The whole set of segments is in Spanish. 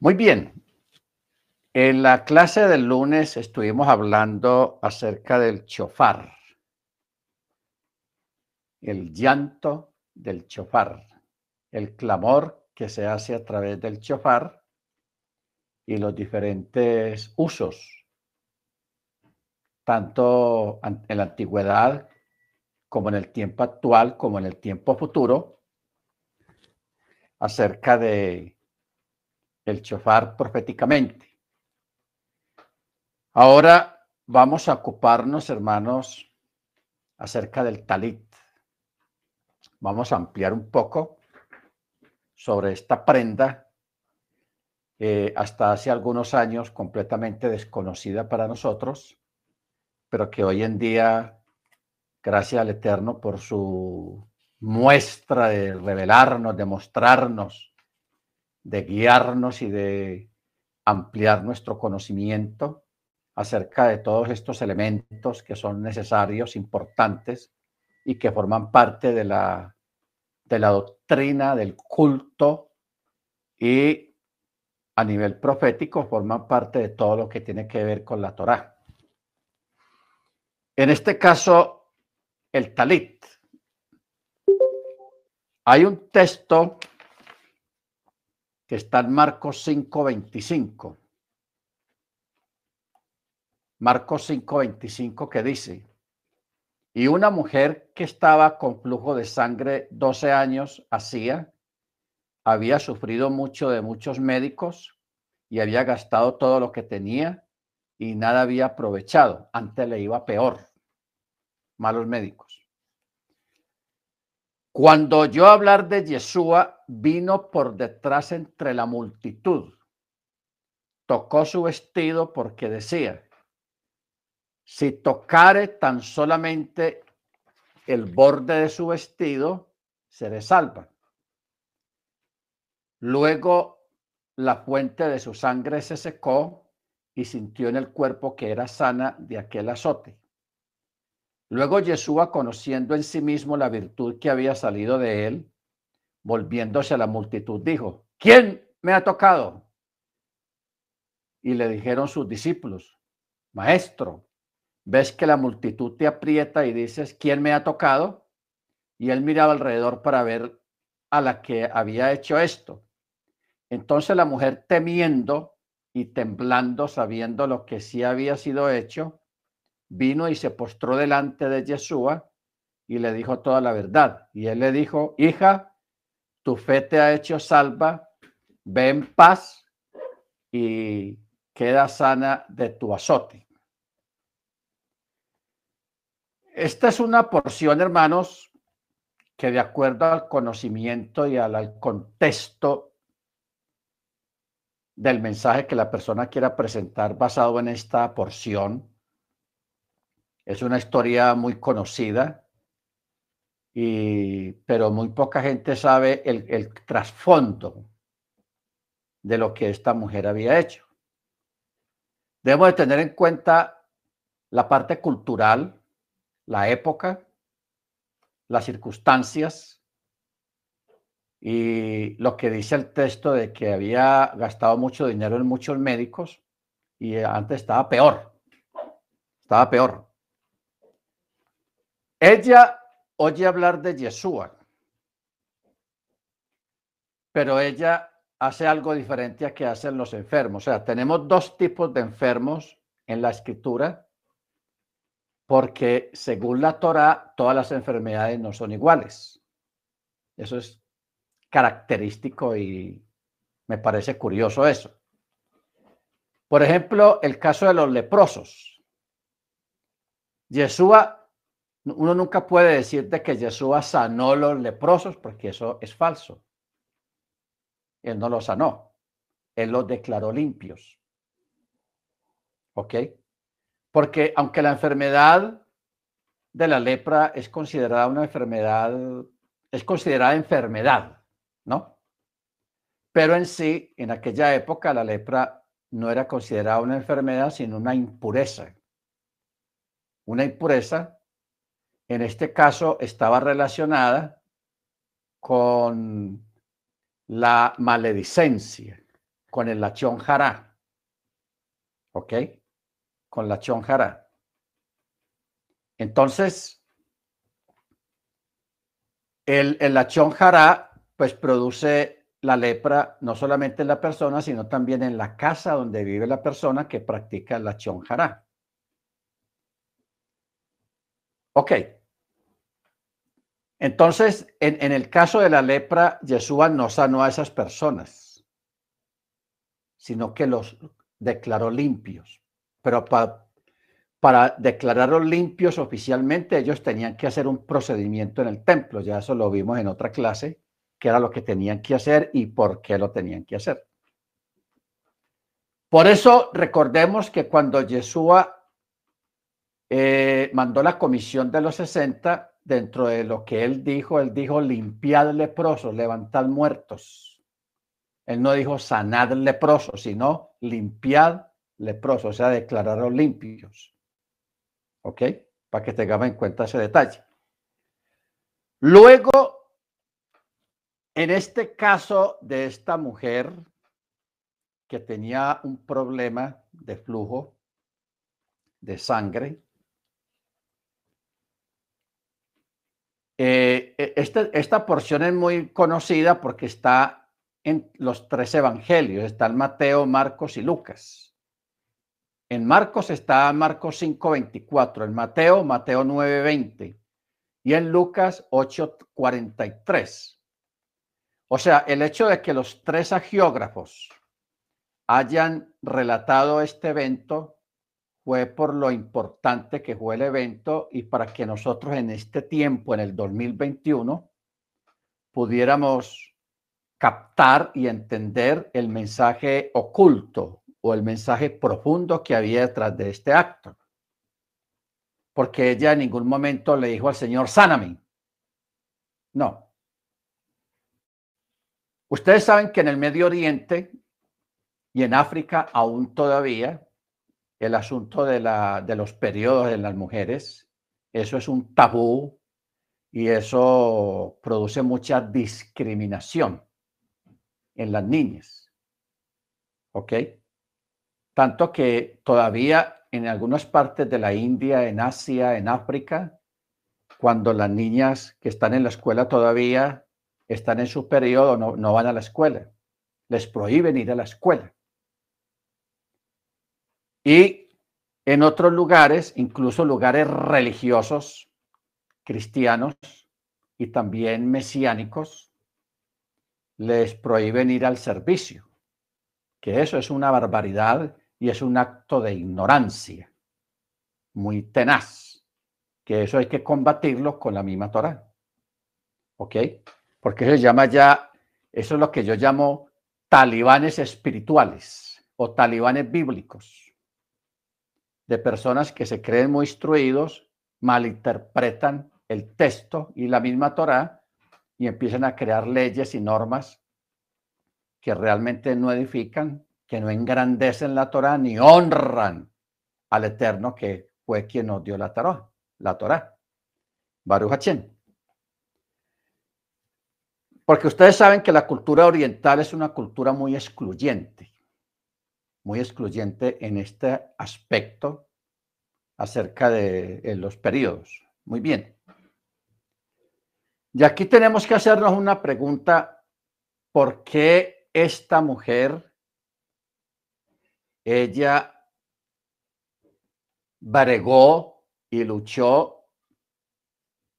Muy bien. En la clase del lunes estuvimos hablando acerca del chofar, el llanto del chofar, el clamor que se hace a través del chofar y los diferentes usos, tanto en la antigüedad como en el tiempo actual, como en el tiempo futuro, acerca de el chofar proféticamente. Ahora vamos a ocuparnos, hermanos, acerca del talit. Vamos a ampliar un poco sobre esta prenda, hasta hace algunos años completamente desconocida para nosotros, pero que hoy en día, gracias al Eterno por su muestra de revelarnos, de mostrarnos de guiarnos y de ampliar nuestro conocimiento acerca de todos estos elementos que son necesarios, importantes y que forman parte de la, de la doctrina del culto y a nivel profético forman parte de todo lo que tiene que ver con la Torá. En este caso, el talit. Hay un texto que está en Marcos 5:25. Marcos 5:25 que dice, y una mujer que estaba con flujo de sangre 12 años hacía, había sufrido mucho de muchos médicos y había gastado todo lo que tenía y nada había aprovechado. Antes le iba peor. Malos médicos. Cuando yo hablar de Yeshua, vino por detrás entre la multitud. Tocó su vestido porque decía, si tocare tan solamente el borde de su vestido, seré salva. Luego la fuente de su sangre se secó y sintió en el cuerpo que era sana de aquel azote. Luego Yeshua, conociendo en sí mismo la virtud que había salido de él, volviéndose a la multitud, dijo, ¿quién me ha tocado? Y le dijeron sus discípulos, Maestro, ¿ves que la multitud te aprieta y dices, ¿quién me ha tocado? Y él miraba alrededor para ver a la que había hecho esto. Entonces la mujer temiendo y temblando, sabiendo lo que sí había sido hecho, vino y se postró delante de Yeshua y le dijo toda la verdad. Y él le dijo, hija, tu fe te ha hecho salva, ve en paz y queda sana de tu azote. Esta es una porción, hermanos, que de acuerdo al conocimiento y al, contexto del mensaje que la persona quiera presentar basado en esta porción, es una historia muy conocida, y, pero muy poca gente sabe el, trasfondo de lo que esta mujer había hecho. Debemos de tener en cuenta la parte cultural, la época, las circunstancias y lo que dice el texto de que había gastado mucho dinero en muchos médicos y antes estaba peor, estaba peor. Ella oye hablar de Yeshua, pero ella hace algo diferente a que hacen los enfermos. O sea, tenemos dos tipos de enfermos en la escritura, porque según la Torah, todas las enfermedades no son iguales. Eso es característico y me parece curioso eso. Por ejemplo, el caso de los leprosos. Yeshua uno nunca puede decir de que Jesús sanó los leprosos porque eso es falso. Él no los sanó. Él los declaró limpios. ¿Ok? Porque aunque la enfermedad de la lepra es considerada una enfermedad, es considerada enfermedad, ¿no? Pero en sí, en aquella época, la lepra no era considerada una enfermedad, sino una impureza. Una impureza en este caso estaba relacionada con la maledicencia, con el lachón. ¿Ok? Con la jara. Entonces, el, el lachón pues produce la lepra no solamente en la persona, sino también en la casa donde vive la persona que practica el lachón jara. Ok. Entonces, en, el caso de la lepra, Yeshua no sanó a esas personas, sino que los declaró limpios. Pero para, declararlos limpios oficialmente, ellos tenían que hacer un procedimiento en el templo. Ya eso lo vimos en otra clase, que era lo que tenían que hacer y por qué lo tenían que hacer. Por eso recordemos que cuando Yeshua eh, mandó la comisión de los 60, dentro de lo que él dijo, él dijo limpiad leprosos, levantad muertos. Él no dijo sanad leprosos, sino limpiad leprosos, o sea, declararon limpios. ¿Ok? Para que tengamos en cuenta ese detalle. Luego, en este caso de esta mujer que tenía un problema de flujo de sangre, Eh, e, esta, esta porción es muy conocida porque está en los tres evangelios, está en Mateo, Marcos y Lucas. En Marcos está Marcos 5:24, en Mateo, Mateo 9:20 y en Lucas 8:43. O sea, el hecho de que los tres agiógrafos hayan relatado este evento fue por lo importante que fue el evento y para que nosotros en este tiempo, en el 2021, pudiéramos captar y entender el mensaje oculto o el mensaje profundo que había detrás de este acto. Porque ella en ningún momento le dijo al Señor, sáname. No. Ustedes saben que en el Medio Oriente y en África aún todavía el asunto de, la, de los periodos en las mujeres. Eso es un tabú y eso produce mucha discriminación en las niñas. ¿Ok? Tanto que todavía en algunas partes de la India, en Asia, en África, cuando las niñas que están en la escuela todavía están en su periodo, no, no van a la escuela. Les prohíben ir a la escuela. Y en otros lugares, incluso lugares religiosos, cristianos y también mesiánicos, les prohíben ir al servicio, que eso es una barbaridad y es un acto de ignorancia muy tenaz, que eso hay que combatirlo con la misma Torah. ¿Ok? Porque se llama ya, eso es lo que yo llamo talibanes espirituales o talibanes bíblicos de personas que se creen muy instruidos, malinterpretan el texto y la misma Torah y empiezan a crear leyes y normas que realmente no edifican, que no engrandecen la Torah ni honran al Eterno que fue quien nos dio la Torah, la Torah. Baruch Porque ustedes saben que la cultura oriental es una cultura muy excluyente muy excluyente en este aspecto acerca de los periodos. Muy bien. Y aquí tenemos que hacernos una pregunta, ¿por qué esta mujer, ella bregó y luchó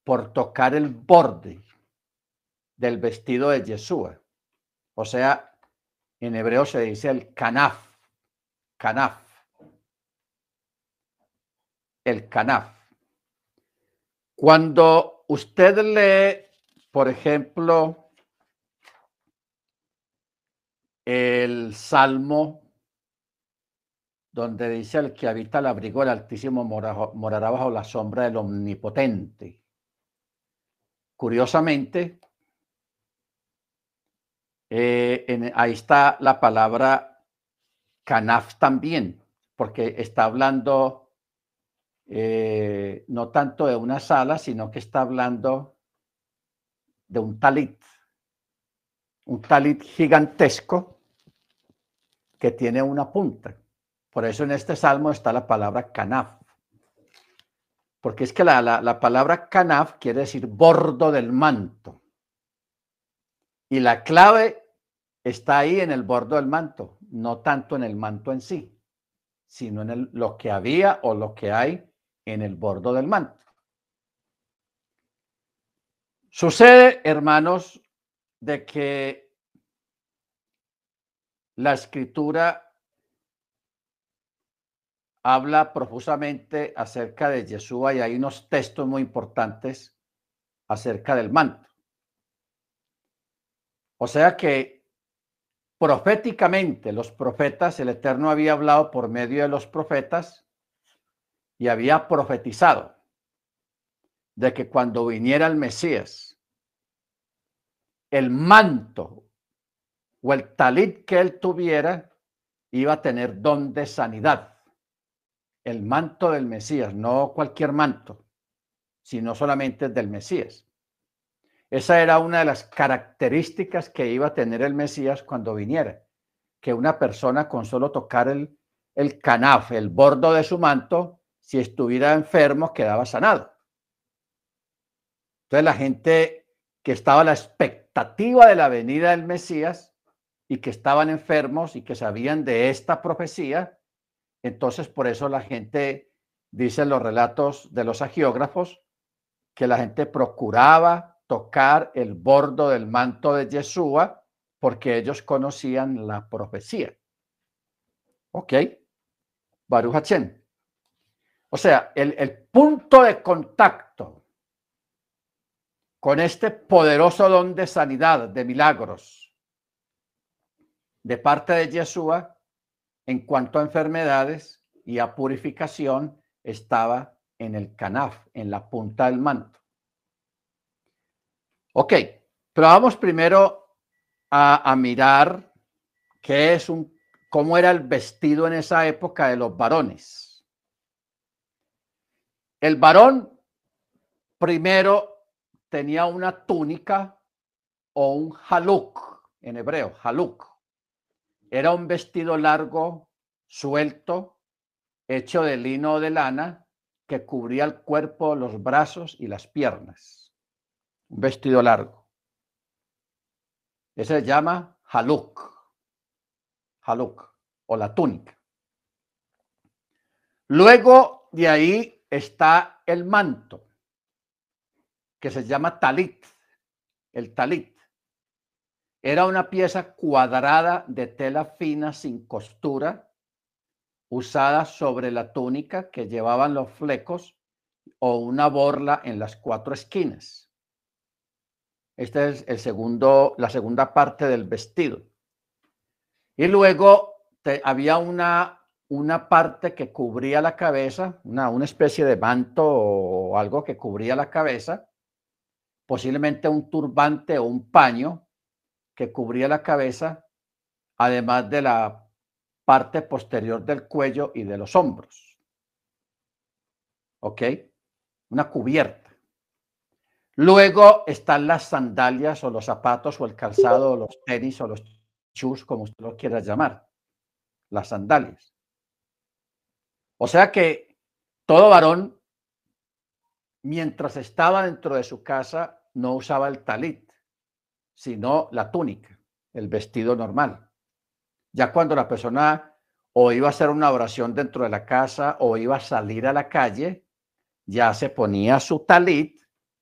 por tocar el borde del vestido de Yeshua? O sea, en hebreo se dice el canaf canaf. El canaf. Cuando usted lee, por ejemplo, el Salmo donde dice el que habita el abrigo del Altísimo morará bajo la sombra del Omnipotente. Curiosamente, eh, ahí está la palabra Canaf también, porque está hablando eh, no tanto de una sala, sino que está hablando de un talit, un talit gigantesco que tiene una punta. Por eso en este salmo está la palabra canaf. Porque es que la, la, palabra canaf quiere decir bordo del manto. Y la clave está ahí en el bordo del manto, no tanto en el manto en sí, sino en lo que había o lo que hay en el bordo del manto. Sucede, hermanos, de que la escritura habla profusamente acerca de Yeshua y hay unos textos muy importantes acerca del manto. O sea que proféticamente los profetas, el Eterno había hablado por medio de los profetas y había profetizado de que cuando viniera el Mesías, el manto o el talit que él tuviera iba a tener don de sanidad. El manto del Mesías, no cualquier manto, sino solamente del Mesías. Esa era una de las características que iba a tener el Mesías cuando viniera, que una persona con solo tocar el, el canaf, el bordo de su manto, si estuviera enfermo, quedaba sanado. Entonces la gente que estaba a la expectativa de la venida del Mesías y que estaban enfermos y que sabían de esta profecía, entonces por eso la gente, dicen los relatos de los agiógrafos, que la gente procuraba tocar el bordo del manto de Yeshua porque ellos conocían la profecía. ¿Ok? Baruch O sea, el, el punto de contacto con este poderoso don de sanidad, de milagros, de parte de Yeshua, en cuanto a enfermedades y a purificación, estaba en el canaf, en la punta del manto. Ok, pero vamos primero a, mirar qué es un, cómo era el vestido en esa época de los varones. El varón primero tenía una túnica o un haluk en hebreo, haluk. Era un vestido largo, suelto, hecho de lino o de lana, que cubría el cuerpo, los brazos y las piernas. Un vestido largo. Ese se llama haluk. Haluk o la túnica. Luego de ahí está el manto que se llama talit, el talit. Era una pieza cuadrada de tela fina sin costura, usada sobre la túnica que llevaban los flecos o una borla en las cuatro esquinas. Esta es el segundo, la segunda parte del vestido. Y luego había una, una parte que cubría la cabeza, una, una especie de manto o algo que cubría la cabeza, posiblemente un turbante o un paño que cubría la cabeza, además de la parte posterior del cuello y de los hombros. ¿Ok? Una cubierta. Luego están las sandalias o los zapatos o el calzado o los tenis o los chus, como usted lo quiera llamar. Las sandalias. O sea que todo varón, mientras estaba dentro de su casa, no usaba el talit, sino la túnica, el vestido normal. Ya cuando la persona o iba a hacer una oración dentro de la casa o iba a salir a la calle, ya se ponía su talit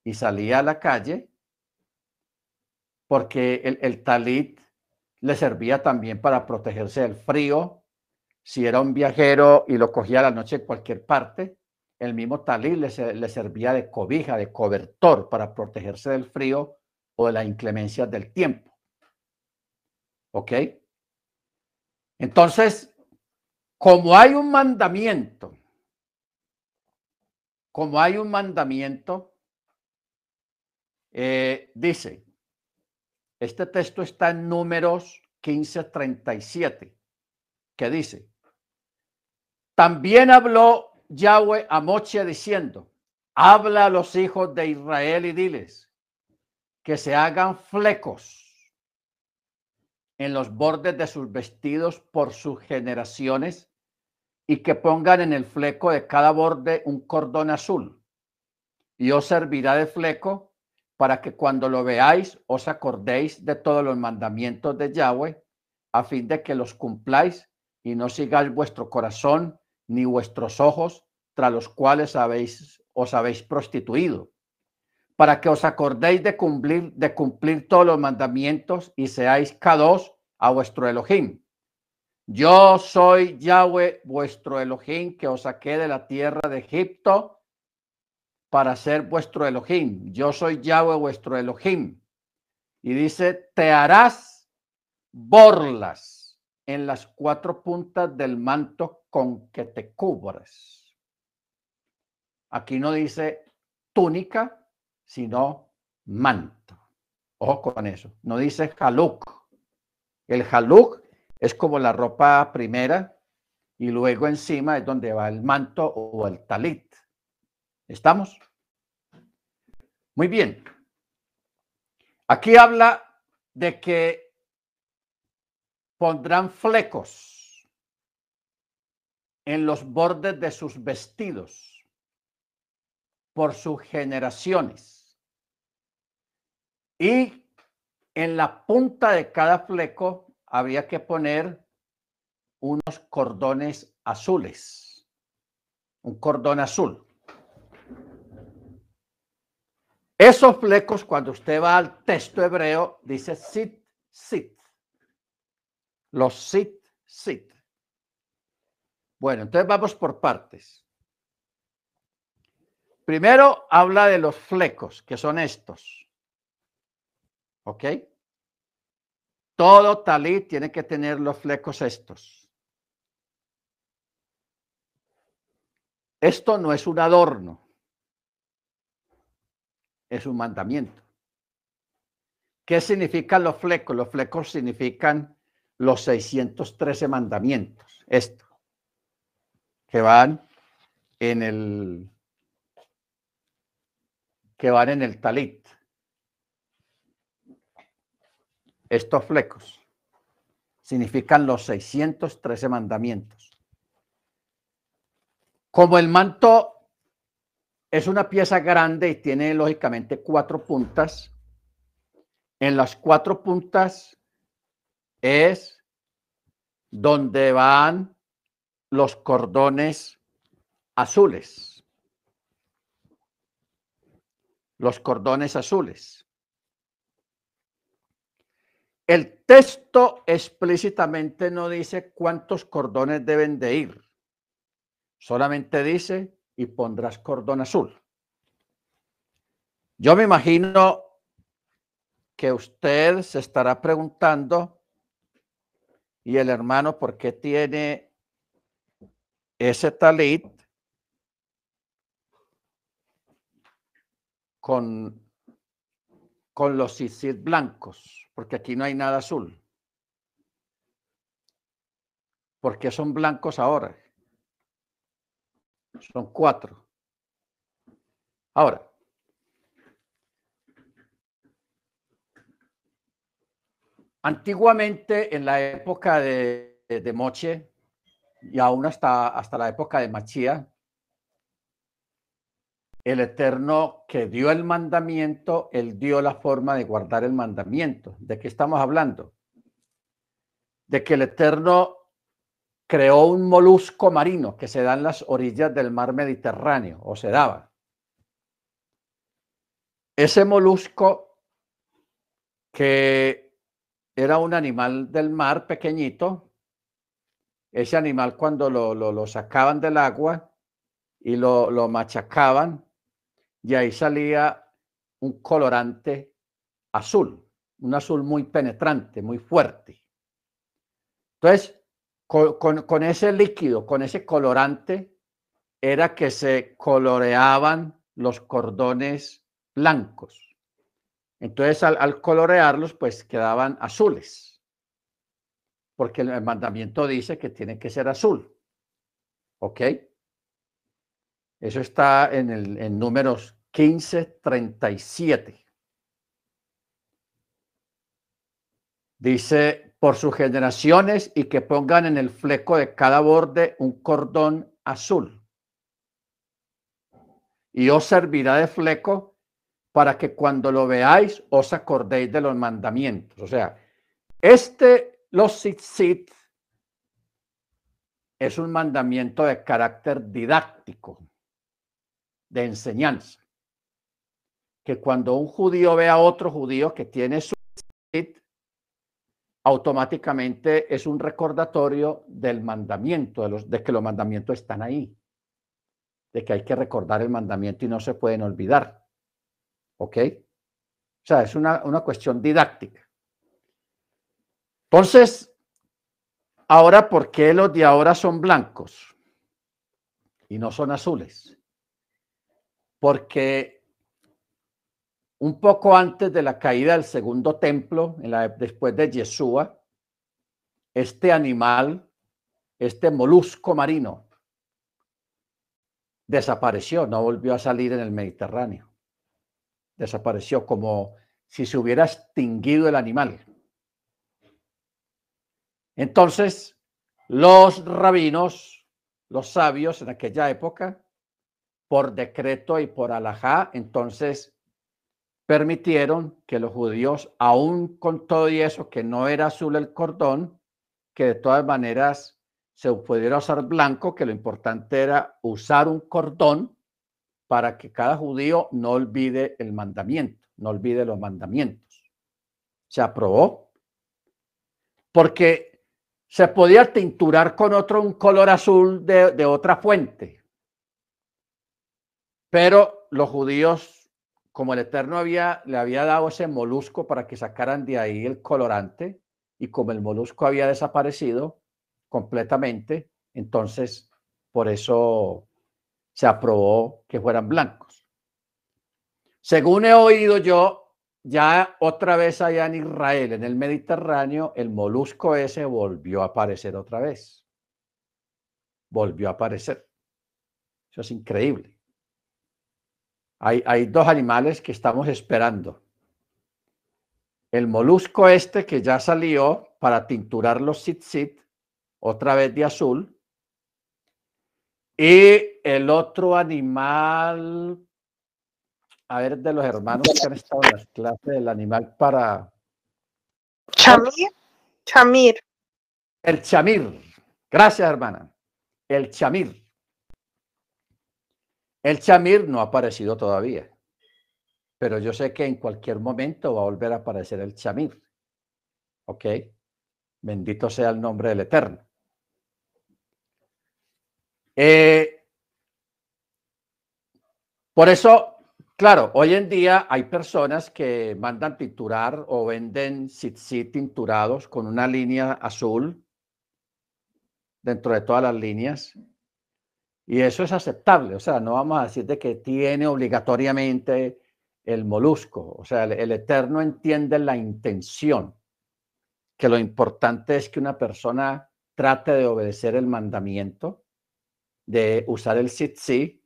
y salía a la calle, porque el, talit le servía también para protegerse del frío. Si era un viajero y lo cogía a la noche en cualquier parte, el mismo talit le, servía de cobija, de cobertor para protegerse del frío o de la inclemencia del tiempo. ¿Ok? Entonces, como hay un mandamiento, como hay un mandamiento, eh, dice, este texto está en números 15:37, que dice, también habló Yahweh a Moche diciendo, habla a los hijos de Israel y diles que se hagan flecos en los bordes de sus vestidos por sus generaciones y que pongan en el fleco de cada borde un cordón azul. Y os servirá de fleco para que cuando lo veáis os acordéis de todos los mandamientos de Yahweh, a fin de que los cumpláis y no sigáis vuestro corazón ni vuestros ojos, tras los cuales habéis, os habéis prostituido, para que os acordéis de cumplir, de cumplir todos los mandamientos y seáis cados a vuestro Elohim. Yo soy Yahweh, vuestro Elohim, que os saqué de la tierra de Egipto para ser vuestro Elohim. Yo soy Yahweh vuestro Elohim. Y dice, te harás borlas en las cuatro puntas del manto con que te cubres. Aquí no dice túnica, sino manto. Ojo con eso. No dice jaluk. El jaluk es como la ropa primera y luego encima es donde va el manto o el talit. ¿Estamos? Muy bien. Aquí habla de que pondrán flecos en los bordes de sus vestidos por sus generaciones. Y en la punta de cada fleco había que poner unos cordones azules, un cordón azul. Esos flecos, cuando usted va al texto hebreo, dice sit, sit. Los sit, sit. Bueno, entonces vamos por partes. Primero habla de los flecos, que son estos. ¿Ok? Todo talit tiene que tener los flecos estos. Esto no es un adorno es un mandamiento. ¿Qué significan los flecos? Los flecos significan los 613 mandamientos. Esto. Que van en el que van en el talit. Estos flecos significan los 613 mandamientos. Como el manto es una pieza grande y tiene lógicamente cuatro puntas. En las cuatro puntas es donde van los cordones azules. Los cordones azules. El texto explícitamente no dice cuántos cordones deben de ir. Solamente dice y pondrás cordón azul. Yo me imagino que usted se estará preguntando, y el hermano, ¿por qué tiene ese talit con, con los sisit blancos? Porque aquí no hay nada azul. ¿Por qué son blancos ahora? Son cuatro. Ahora, antiguamente en la época de, de Moche y aún hasta, hasta la época de Machía, el Eterno que dio el mandamiento, él dio la forma de guardar el mandamiento. ¿De qué estamos hablando? De que el Eterno creó un molusco marino que se da en las orillas del mar Mediterráneo, o se daba. Ese molusco, que era un animal del mar pequeñito, ese animal cuando lo, sacaban del agua y lo, lo machacaban, y ahí salía un colorante azul, un azul muy penetrante, muy fuerte. Entonces, con, ese líquido, con ese colorante, era que se coloreaban los cordones blancos. Entonces, al, colorearlos, pues quedaban azules, porque el mandamiento dice que tiene que ser azul. ¿Ok? Eso está en, el, en números 15, 37. Dice por sus generaciones y que pongan en el fleco de cada borde un cordón azul. Y os servirá de fleco para que cuando lo veáis os acordéis de los mandamientos. O sea, este, los tzitzit, es un mandamiento de carácter didáctico, de enseñanza. Que cuando un judío ve a otro judío que tiene su automáticamente es un recordatorio del mandamiento, de, los, de que los mandamientos están ahí, de que hay que recordar el mandamiento y no se pueden olvidar. ¿Ok? O sea, es una, una cuestión didáctica. Entonces, ahora, ¿por qué los de ahora son blancos y no son azules? Porque un poco antes de la caída del segundo templo, en la, después de Yeshua, este animal, este molusco marino, desapareció, no volvió a salir en el Mediterráneo. Desapareció como si se hubiera extinguido el animal. Entonces, los rabinos, los sabios en aquella época, por decreto y por alajá, entonces permitieron que los judíos, aún con todo y eso, que no era azul el cordón, que de todas maneras se pudiera usar blanco, que lo importante era usar un cordón para que cada judío no olvide el mandamiento, no olvide los mandamientos. Se aprobó porque se podía tinturar con otro un color azul de, de otra fuente, pero los judíos como el Eterno había, le había dado ese molusco para que sacaran de ahí el colorante, y como el molusco había desaparecido completamente, entonces por eso se aprobó que fueran blancos. Según he oído yo, ya otra vez allá en Israel, en el Mediterráneo, el molusco ese volvió a aparecer otra vez. Volvió a aparecer. Eso es increíble. Hay, dos animales que estamos esperando. El molusco este que ya salió para tinturar los sit otra vez de azul. Y el otro animal, a ver, de los hermanos que han estado en las clases del animal para... Chamir. Chamir. El chamir. Gracias, hermana. El chamir. El chamir no ha aparecido todavía, pero yo sé que en cualquier momento va a volver a aparecer el chamir. ¿Ok? Bendito sea el nombre del Eterno. Eh, por eso, claro, hoy en día hay personas que mandan tinturar o venden sit tinturados con una línea azul dentro de todas las líneas y eso es aceptable, o sea, no vamos a decir de que tiene obligatoriamente el molusco, o sea, el, Eterno entiende la intención, que lo importante es que una persona trate de obedecer el mandamiento, de usar el sitsi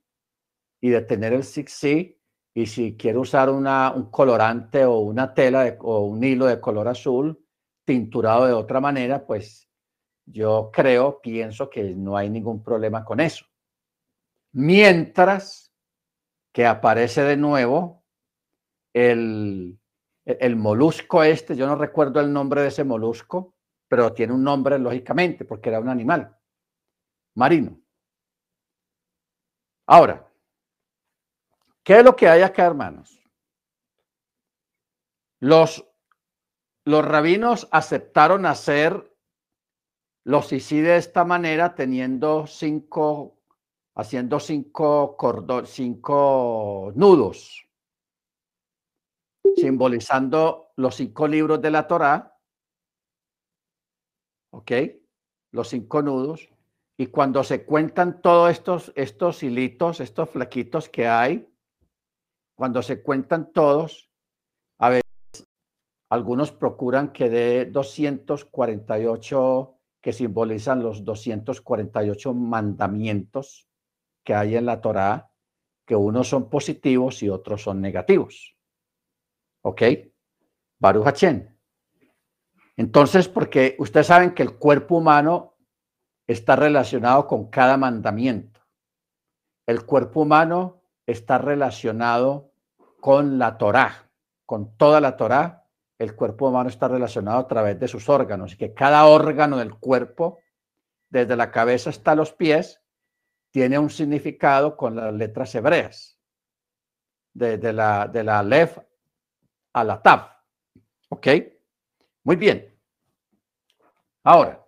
y de tener el sitsi, y si quiere usar una, un colorante o una tela o un hilo de color azul tinturado de otra manera, pues yo creo, pienso que no hay ningún problema con eso. Mientras que aparece de nuevo el, el molusco este, yo no recuerdo el nombre de ese molusco, pero tiene un nombre lógicamente porque era un animal marino. Ahora, ¿qué es lo que hay acá, hermanos? Los, los rabinos aceptaron hacer los ICI de esta manera, teniendo cinco haciendo cinco, cinco nudos, simbolizando los cinco libros de la Torá, ¿ok? Los cinco nudos. Y cuando se cuentan todos estos, estos hilitos, estos flequitos que hay, cuando se cuentan todos, a veces algunos procuran que dé 248 que simbolizan los 248 mandamientos que hay en la Torá, que unos son positivos y otros son negativos. ¿Ok? Baruch Entonces, porque ustedes saben que el cuerpo humano está relacionado con cada mandamiento. El cuerpo humano está relacionado con la Torá, con toda la Torá. El cuerpo humano está relacionado a través de sus órganos y que cada órgano del cuerpo, desde la cabeza hasta los pies, tiene un significado con las letras hebreas, desde la, de la Lef a la Tav. ¿Ok? Muy bien. Ahora,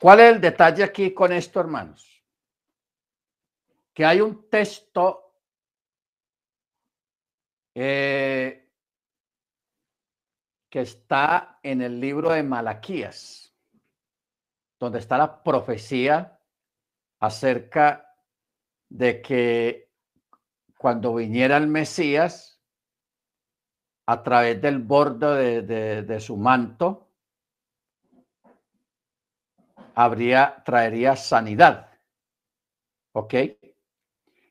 ¿cuál es el detalle aquí con esto, hermanos? Que hay un texto eh, que está en el libro de Malaquías, donde está la profecía acerca de que cuando viniera el Mesías, a través del borde de, su manto, habría, traería sanidad. ¿Ok?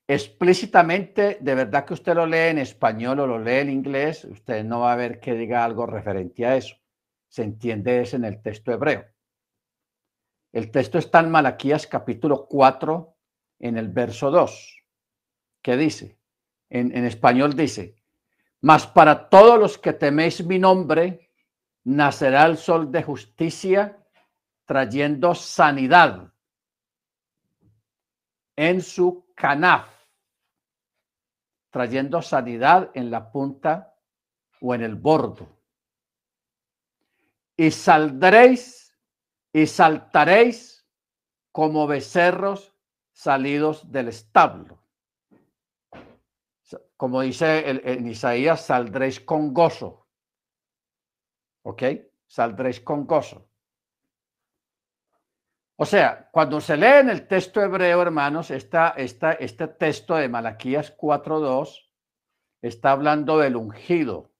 Explícitamente, de verdad que usted lo lee en español o lo lee en inglés, usted no va a ver que diga algo referente a eso. Se entiende eso en el texto hebreo. El texto está en Malaquías capítulo 4, en el verso 2, que dice, en, en español dice, mas para todos los que teméis mi nombre, nacerá el sol de justicia, trayendo sanidad en su canaf, trayendo sanidad en la punta o en el bordo. Y saldréis y saltaréis como becerros salidos del establo como dice en Isaías, saldréis con gozo. ¿Ok? Saldréis con gozo. O sea, cuando se lee en el texto hebreo, hermanos, esta, este texto de Malaquías 4.2 está hablando del ungido,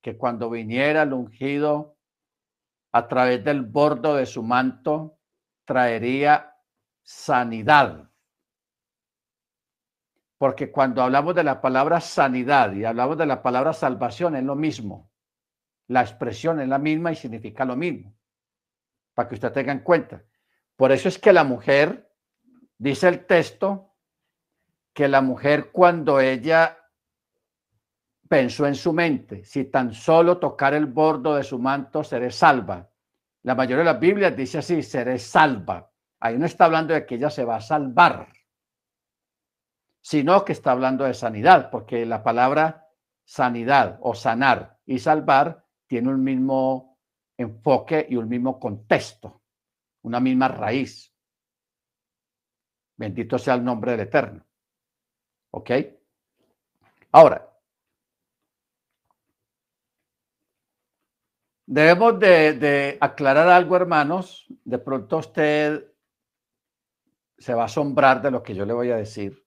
que cuando viniera el ungido a través del bordo de su manto, traería sanidad. Porque cuando hablamos de la palabra sanidad y hablamos de la palabra salvación es lo mismo. La expresión es la misma y significa lo mismo. Para que usted tenga en cuenta. Por eso es que la mujer, dice el texto, que la mujer cuando ella pensó en su mente, si tan solo tocar el bordo de su manto seré salva. La mayoría de las Biblias dice así, seré salva. Ahí no está hablando de que ella se va a salvar sino que está hablando de sanidad, porque la palabra sanidad o sanar y salvar tiene un mismo enfoque y un mismo contexto, una misma raíz. Bendito sea el nombre del Eterno. ¿Ok? Ahora, debemos de, aclarar algo, hermanos. De pronto usted se va a asombrar de lo que yo le voy a decir.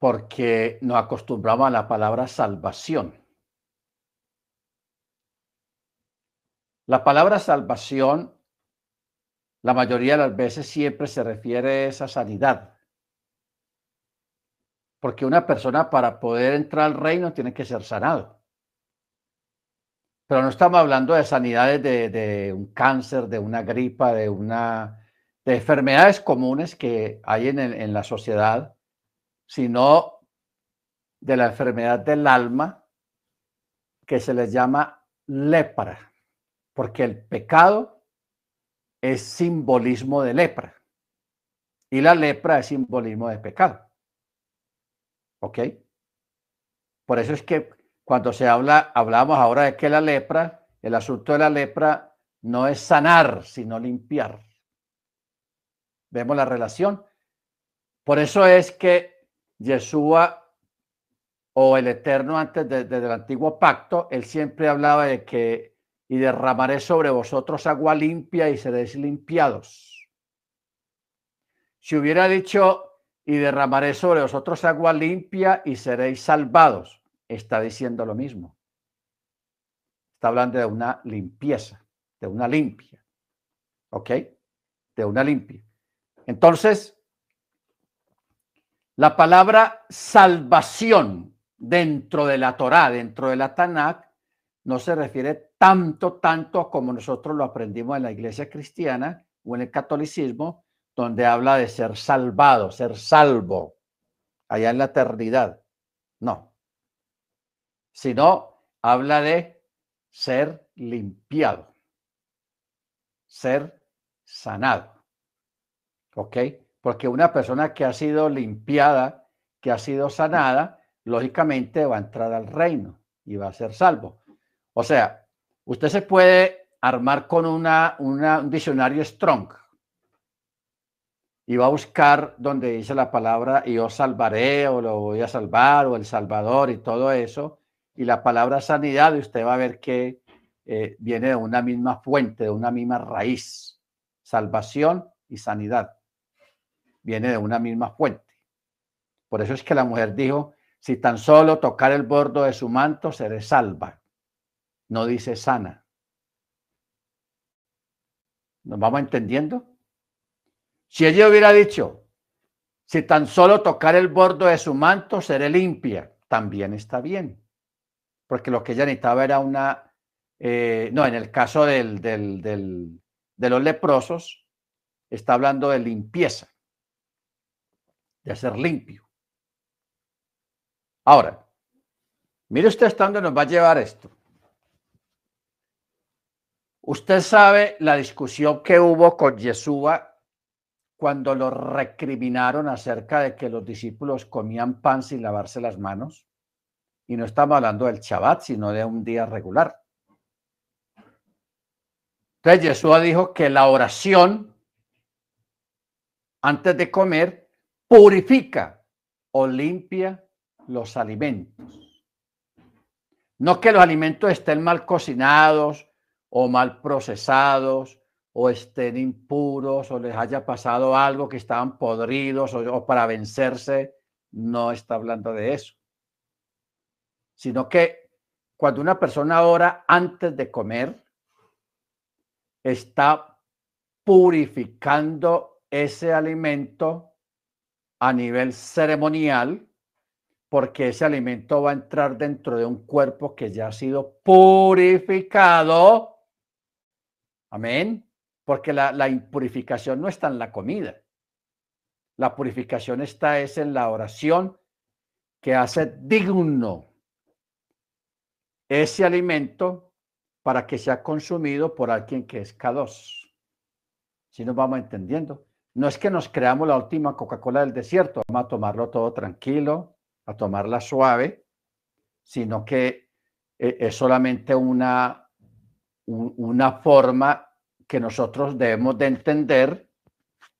porque nos acostumbramos a la palabra salvación. La palabra salvación, la mayoría de las veces siempre se refiere a esa sanidad. Porque una persona para poder entrar al reino tiene que ser sanado. Pero no estamos hablando de sanidades de, un cáncer, de una gripa, de una de enfermedades comunes que hay en, en la sociedad sino de la enfermedad del alma que se les llama lepra, porque el pecado es simbolismo de lepra y la lepra es simbolismo de pecado. ¿Ok? Por eso es que cuando se habla, hablamos ahora de que la lepra, el asunto de la lepra no es sanar, sino limpiar. Vemos la relación. Por eso es que Yeshua o el Eterno antes del antiguo pacto, él siempre hablaba de que y derramaré sobre vosotros agua limpia y seréis limpiados. Si hubiera dicho y derramaré sobre vosotros agua limpia y seréis salvados, está diciendo lo mismo. Está hablando de una limpieza, de una limpia. ¿Ok? De una limpia. Entonces, La palabra salvación dentro de la Torá, dentro de la Tanakh, no se refiere tanto, tanto como nosotros lo aprendimos en la iglesia cristiana o en el catolicismo, donde habla de ser salvado, ser salvo, allá en la eternidad. No. Sino habla de ser limpiado, ser sanado. ¿Ok? Porque una persona que ha sido limpiada, que ha sido sanada, lógicamente va a entrar al reino y va a ser salvo. O sea, usted se puede armar con una, un diccionario strong y va a buscar donde dice la palabra y yo salvaré o lo voy a salvar o el salvador y todo eso. Y la palabra sanidad, usted va a ver que eh, viene de una misma fuente, de una misma raíz. Salvación y sanidad. Viene de una misma fuente. Por eso es que la mujer dijo, si tan solo tocar el bordo de su manto, seré salva. No dice sana. ¿Nos vamos entendiendo? Si ella hubiera dicho, si tan solo tocar el bordo de su manto, seré limpia, también está bien. Porque lo que ella necesitaba era una, eh, no, en el caso del, de los leprosos, está hablando de limpieza, de ser limpio. Ahora, mire usted hasta dónde nos va a llevar esto. Usted sabe la discusión que hubo con Yeshua cuando lo recriminaron acerca de que los discípulos comían pan sin lavarse las manos. Y no estamos hablando del Shabbat, sino de un día regular. Entonces Jesús dijo que la oración antes de comer purifica o limpia los alimentos. No que los alimentos estén mal cocinados o mal procesados o estén impuros o les haya pasado algo que estaban podridos o, para vencerse, no está hablando de eso. Sino que cuando una persona ora antes de comer, está purificando ese alimento a nivel ceremonial, porque ese alimento va a entrar dentro de un cuerpo que ya ha sido purificado. Amén porque la, impurificación no está en la comida. La purificación está es en la oración que hace digno ese alimento para que sea consumido por alguien que es K2. Si nos vamos entendiendo. No es que nos creamos la última Coca-Cola del desierto, vamos a tomarlo todo tranquilo, a tomarla suave, sino que eh, es solamente una, una forma que nosotros debemos de entender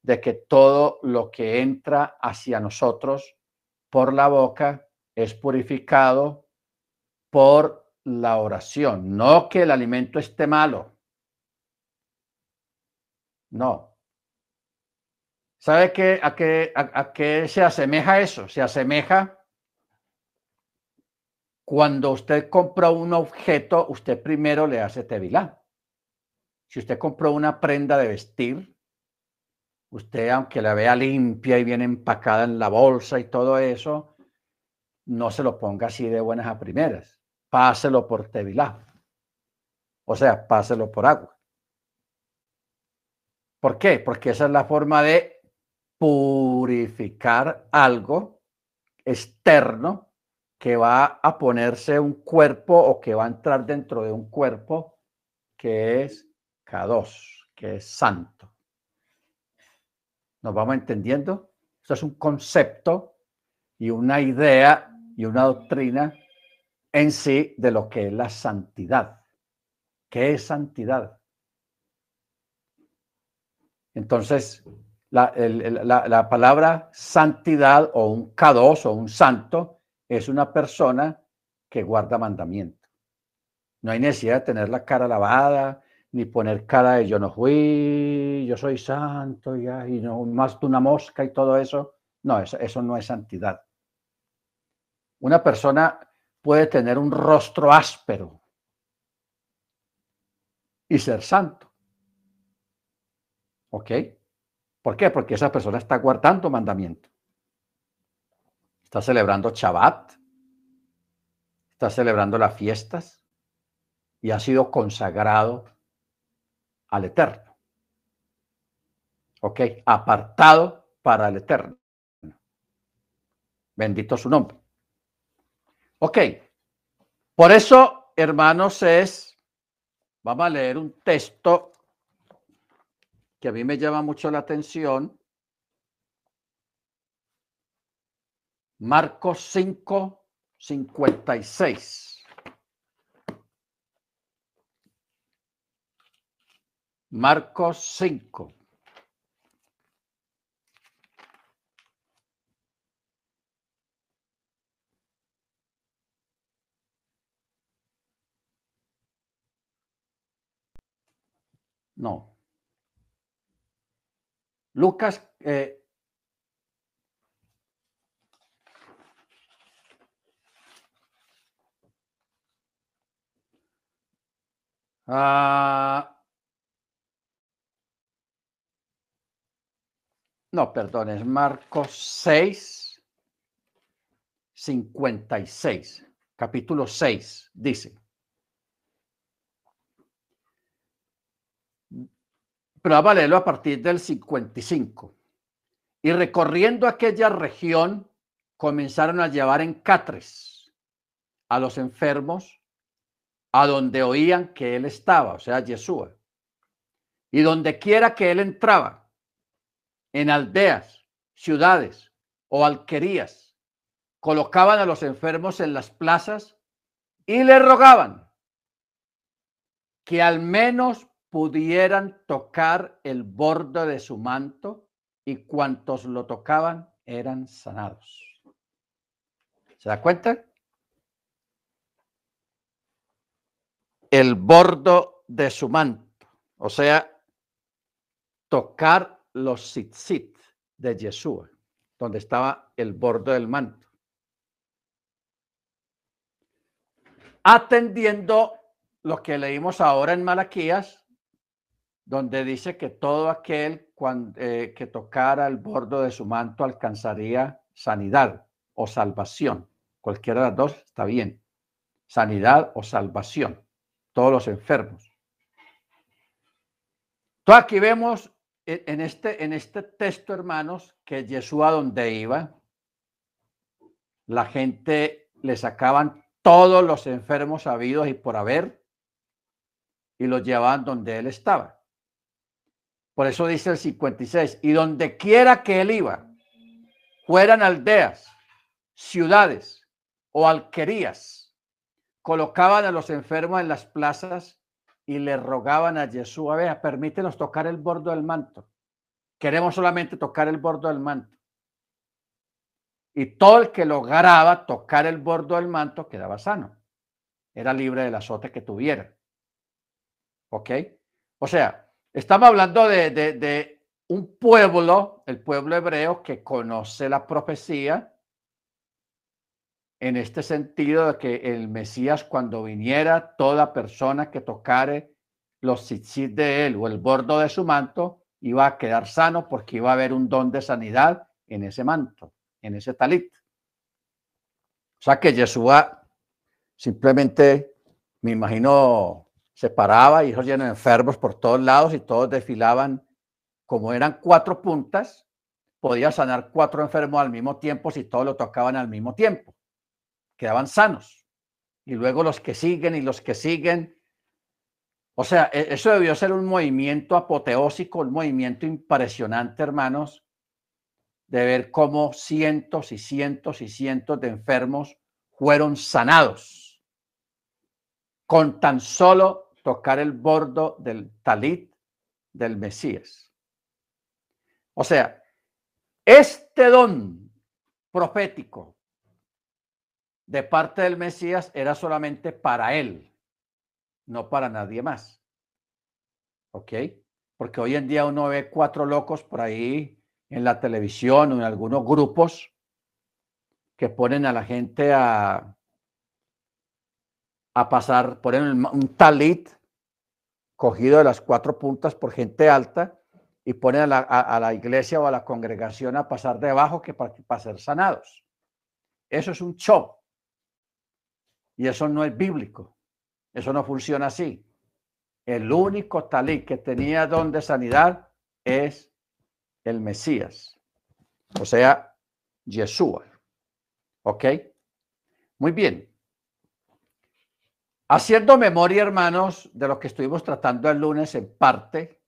de que todo lo que entra hacia nosotros por la boca es purificado por la oración, no que el alimento esté malo. No. ¿Sabe qué, a, qué, a qué se asemeja eso? Se asemeja cuando usted compra un objeto, usted primero le hace tevilá. Si usted compró una prenda de vestir, usted, aunque la vea limpia y bien empacada en la bolsa y todo eso, no se lo ponga así de buenas a primeras. Páselo por tevilá. O sea, páselo por agua. ¿Por qué? Porque esa es la forma de purificar algo externo que va a ponerse un cuerpo o que va a entrar dentro de un cuerpo que es K2, que es santo. ¿Nos vamos entendiendo? Esto es un concepto y una idea y una doctrina en sí de lo que es la santidad. ¿Qué es santidad? Entonces, la, la, palabra santidad o un K2 o un santo es una persona que guarda mandamiento. No hay necesidad de tener la cara lavada, ni poner cara de yo no fui, yo soy santo, ya, y no más de una mosca y todo eso. No, eso, eso no es santidad. Una persona puede tener un rostro áspero y ser santo. ¿Ok? ¿Por qué? Porque esa persona está guardando mandamiento. Está celebrando Shabbat. Está celebrando las fiestas y ha sido consagrado al Eterno. ¿Ok? Apartado para el Eterno. Bendito su nombre. Ok. Por eso, hermanos, es, vamos a leer un texto que a mí me llama mucho la atención. Marcos 5, 56. Marcos 5. No. Lucas, eh, ah, no, perdón, es Marcos 6, 56, capítulo 6, dice. pero vamos a leerlo a partir del 55. Y recorriendo aquella región, comenzaron a llevar en catres a los enfermos a donde oían que él estaba, o sea, Yeshua. Y donde quiera que él entraba, en aldeas, ciudades o alquerías, colocaban a los enfermos en las plazas y le rogaban que al menos pudieran tocar el borde de su manto y cuantos lo tocaban eran sanados. ¿Se da cuenta? El bordo de su manto, o sea, tocar los tzitzit de Yeshua, donde estaba el borde del manto. Atendiendo lo que leímos ahora en Malaquías, donde dice que todo aquel eh, que tocara el borde de su manto alcanzaría sanidad o salvación. Cualquiera de las dos está bien. Sanidad o salvación. Todos los enfermos. Entonces aquí vemos en este, en este texto, hermanos, que Jesús a donde iba, la gente le sacaban todos los enfermos habidos y por haber y los llevaban donde él estaba. Por eso dice el 56, y donde quiera que él iba, fueran aldeas, ciudades o alquerías, colocaban a los enfermos en las plazas y le rogaban a Jesús, a ver, permítenos tocar el borde del manto. Queremos solamente tocar el borde del manto. Y todo el que lograba tocar el borde del manto quedaba sano. Era libre del azote que tuviera. ¿Ok? O sea, Estamos hablando de, un pueblo, el pueblo hebreo, que conoce la profecía en este sentido de que el Mesías cuando viniera, toda persona que tocare los tzitzit de él o el bordo de su manto, iba a quedar sano porque iba a haber un don de sanidad en ese manto, en ese talit. O sea que Yeshua simplemente, me imagino, se paraba y ellos llenos enfermos por todos lados y todos desfilaban. Como eran cuatro puntas, podía sanar cuatro enfermos al mismo tiempo si todos lo tocaban al mismo tiempo. Quedaban sanos. Y luego los que siguen y los que siguen. O sea, e-, eso debió ser un movimiento apoteósico, un movimiento impresionante, hermanos, de ver cómo cientos y cientos y cientos de enfermos fueron sanados con tan solo tocar el bordo del talit del Mesías. O sea, este don profético de parte del Mesías era solamente para él, no para nadie más. ¿Ok? Porque hoy en día uno ve cuatro locos por ahí en la televisión o en algunos grupos que ponen a la gente a a pasar, por un talit cogido de las cuatro puntas por gente alta y ponen a la, iglesia o a la congregación a pasar debajo que para, para ser sanados. Eso es un show. Y eso no es bíblico. Eso no funciona así. El único talit que tenía don de sanidad es el Mesías. O sea, Yeshua. ¿Ok? Muy bien. Haciendo memoria, hermanos, de lo que estuvimos tratando el lunes en parte,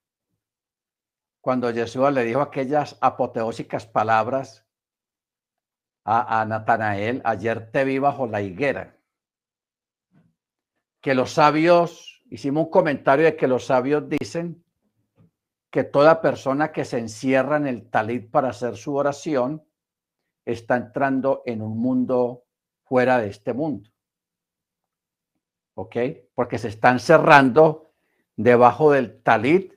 cuando Yeshua le dijo aquellas apoteósicas palabras a, a Natanael, ayer te vi bajo la higuera, que los sabios, hicimos un comentario de que los sabios dicen que toda persona que se encierra en el talit para hacer su oración está entrando en un mundo fuera de este mundo. ¿Ok? Porque se están cerrando debajo del talit,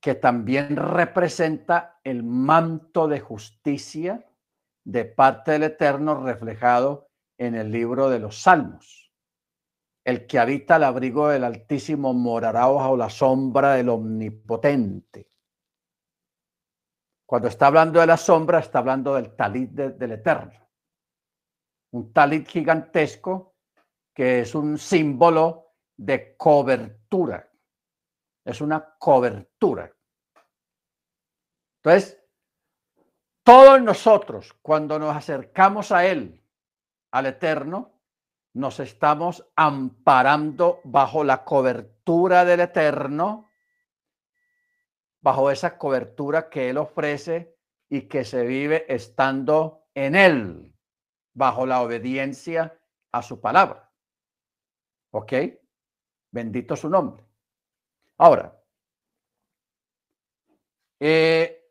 que también representa el manto de justicia de parte del Eterno reflejado en el libro de los Salmos. El que habita el abrigo del Altísimo morará bajo la sombra del Omnipotente. Cuando está hablando de la sombra, está hablando del talit del Eterno. Un talit gigantesco que es un símbolo de cobertura. Es una cobertura. Entonces, todos nosotros, cuando nos acercamos a Él, al Eterno, nos estamos amparando bajo la cobertura del Eterno, bajo esa cobertura que Él ofrece y que se vive estando en Él, bajo la obediencia a su palabra. ¿Ok? Bendito su nombre. Ahora, eh,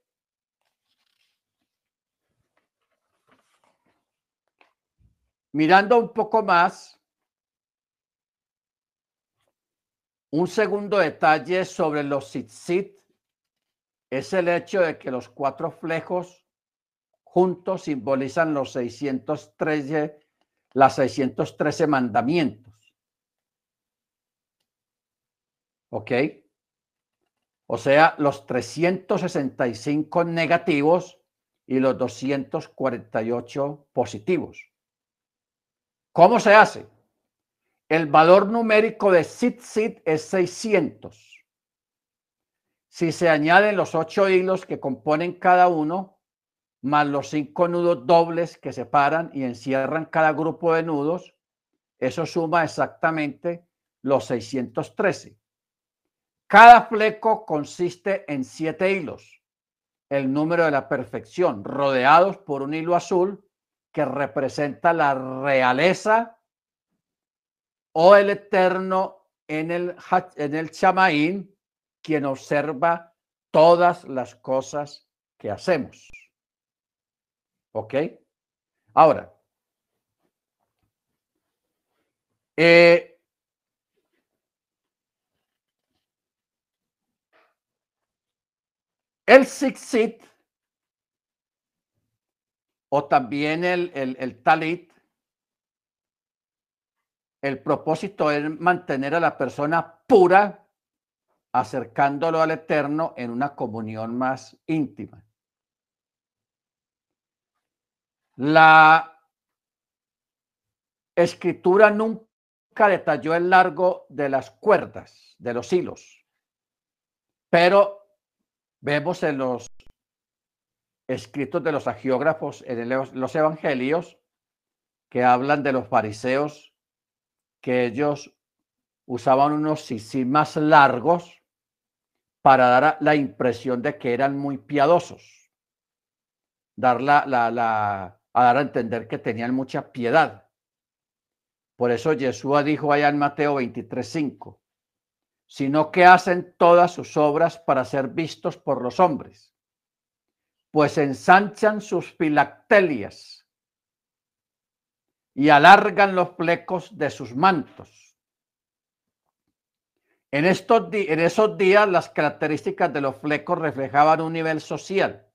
Mirando un poco más, un segundo detalle sobre los tzitzit es el hecho de que los cuatro flejos juntos simbolizan los 613, las 613 mandamientos. ¿Ok? O sea, los 365 negativos y los 248 positivos. ¿Cómo se hace? El valor numérico de sit-sit es 600. Si se añaden los ocho hilos que componen cada uno, más los cinco nudos dobles que separan y encierran cada grupo de nudos, eso suma exactamente los 613. Cada fleco consiste en siete hilos, el número de la perfección, rodeados por un hilo azul que representa la realeza o el eterno en el, en el chamaín, quien observa todas las cosas que hacemos. ¿Ok? Ahora, eh, el Sixit o también el, el, talit, el propósito es mantener a la persona pura, acercándolo al Eterno en una comunión más íntima. La escritura nunca detalló el largo de las cuerdas, de los hilos, pero vemos en los escritos de los agiógrafos en los evangelios que hablan de los fariseos, que ellos usaban unos sí más largos para dar la impresión de que eran muy piadosos, dar la, dar a entender que tenían mucha piedad. Por eso Jesús dijo allá en Mateo 23:5, sino que hacen todas sus obras para ser vistos por los hombres pues ensanchan sus filactelias y alargan los flecos de sus mantos. En, estos en esos días las características de los flecos reflejaban un nivel social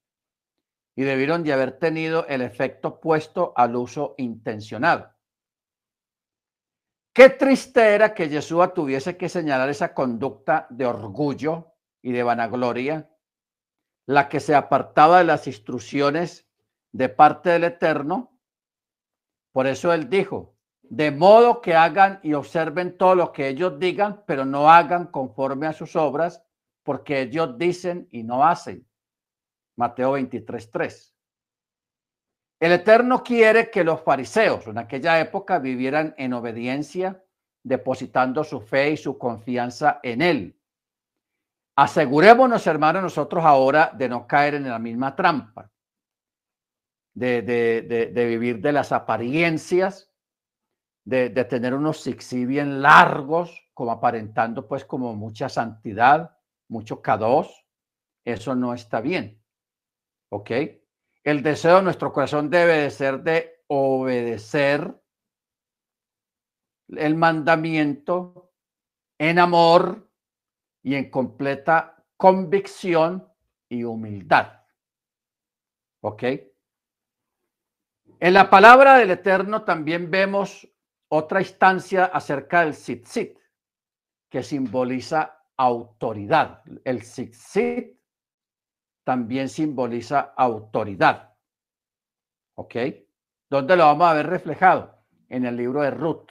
y debieron de haber tenido el efecto puesto al uso intencionado. Qué triste era que Jesús tuviese que señalar esa conducta de orgullo y de vanagloria la que se apartaba de las instrucciones de parte del Eterno Por eso él dijo, de modo que hagan y observen todo lo que ellos digan, pero no hagan conforme a sus obras, porque ellos dicen y no hacen. Mateo 23, 3. El Eterno quiere que los fariseos en aquella época vivieran en obediencia, depositando su fe y su confianza en Él. Asegurémonos, hermanos, nosotros ahora de no caer en la misma trampa, de, de, vivir de las apariencias, de, tener unos sixi bien largos, como aparentando pues como mucha santidad, mucho K2. Eso no está bien. ¿Ok? El deseo de nuestro corazón debe de ser de obedecer el mandamiento en amor y en completa convicción y humildad. ¿Ok? En la palabra del Eterno también vemos otra instancia acerca del sit que simboliza autoridad. El sit también simboliza autoridad. ¿Ok? ¿Dónde lo vamos a ver reflejado? En el libro de Ruth.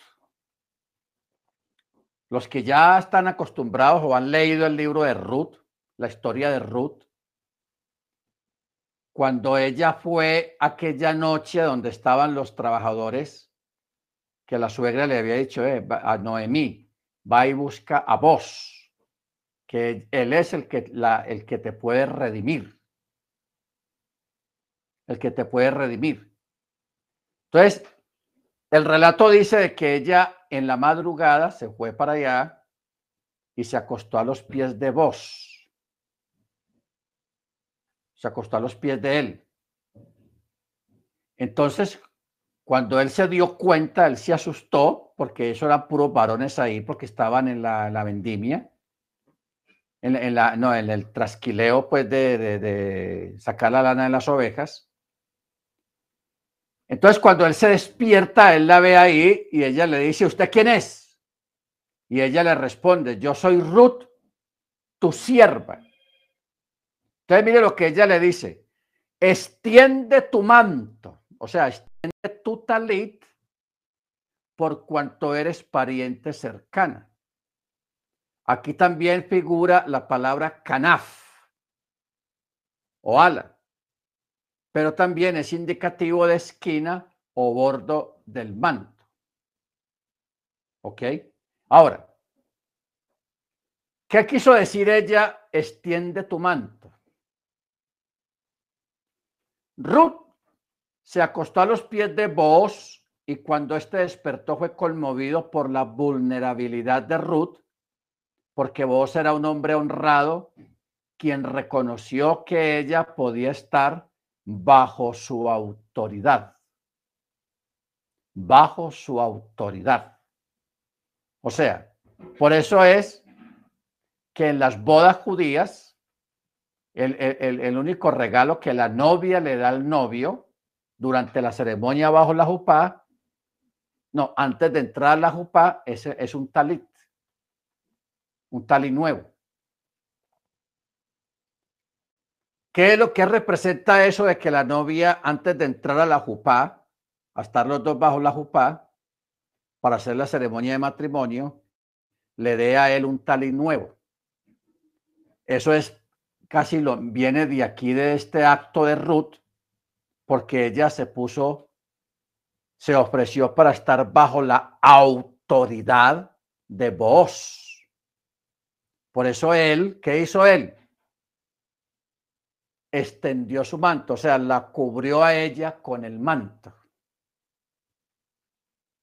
Los que ya están acostumbrados o han leído el libro de Ruth, la historia de Ruth, cuando ella fue aquella noche donde estaban los trabajadores, que la suegra le había dicho eh, a Noemí, va y busca a vos, que Él es el que, la, el que te puede redimir. El que te puede redimir. Entonces, el relato dice de que ella en la madrugada se fue para allá y se acostó a los pies de vos. Se acostó a los pies de él. Entonces, cuando él se dio cuenta, él se asustó, porque eso eran puros varones ahí, porque estaban en la, la vendimia en, la, no, en el trasquileo pues de, sacar la lana de las ovejas. Entonces cuando él se despierta, él la ve ahí y ella le dice, ¿usted quién es? Y ella le responde, yo soy Ruth, tu sierva. Entonces mire lo que ella le dice, extiende tu manto, o sea, extiende tu talit por cuanto eres pariente cercana. Aquí también figura la palabra canaf o ala, pero también es indicativo de esquina o bordo del manto. ¿Ok? Ahora, ¿qué quiso decir ella? Extiende tu manto. Ruth se acostó a los pies de Boaz y cuando éste despertó fue conmovido por la vulnerabilidad de Ruth porque vos era un hombre honrado quien reconoció que ella podía estar bajo su autoridad. Bajo su autoridad. O sea, por eso es que en las bodas judías, el, único regalo que la novia le da al novio durante la ceremonia bajo la jupá, no, antes de entrar a la jupá, es, es un talit un tali nuevo. ¿Qué es lo que representa eso de que la novia, antes de entrar a la jupá, a estar los dos bajo la jupá, para hacer la ceremonia de matrimonio, le dé a él un tali nuevo? Eso es casi lo viene de aquí de este acto de Ruth, porque ella se puso, se ofreció para estar bajo la autoridad de vos por eso él, ¿qué hizo él? Extendió su manto, o sea, la cubrió a ella con el manto.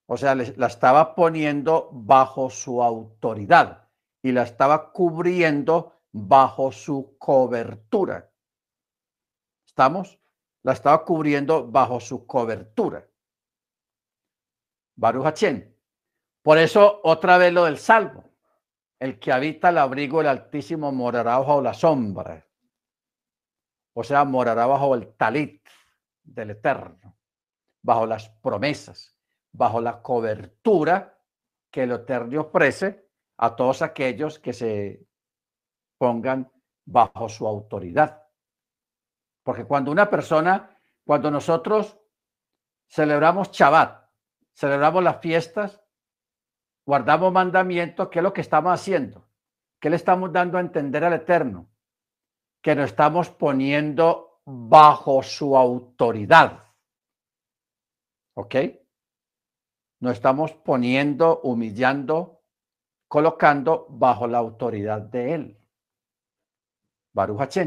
O sea, la estaba poniendo bajo su autoridad y la estaba cubriendo bajo su cobertura. ¿Estamos? La estaba cubriendo bajo su cobertura. Baruch Por eso, otra vez lo del salvo. El que habita el abrigo del Altísimo morará bajo la sombra. O sea, morará bajo el talit del Eterno, bajo las promesas, bajo la cobertura que el Eterno ofrece a todos aquellos que se pongan bajo su autoridad. Porque cuando una persona, cuando nosotros celebramos Shabbat, celebramos las fiestas, guardamos mandamientos, ¿qué es lo que estamos haciendo? ¿Qué le estamos dando a entender al Eterno? Que nos estamos poniendo bajo su autoridad. ¿Ok? Nos estamos poniendo, humillando, colocando bajo la autoridad de Él. Baruch.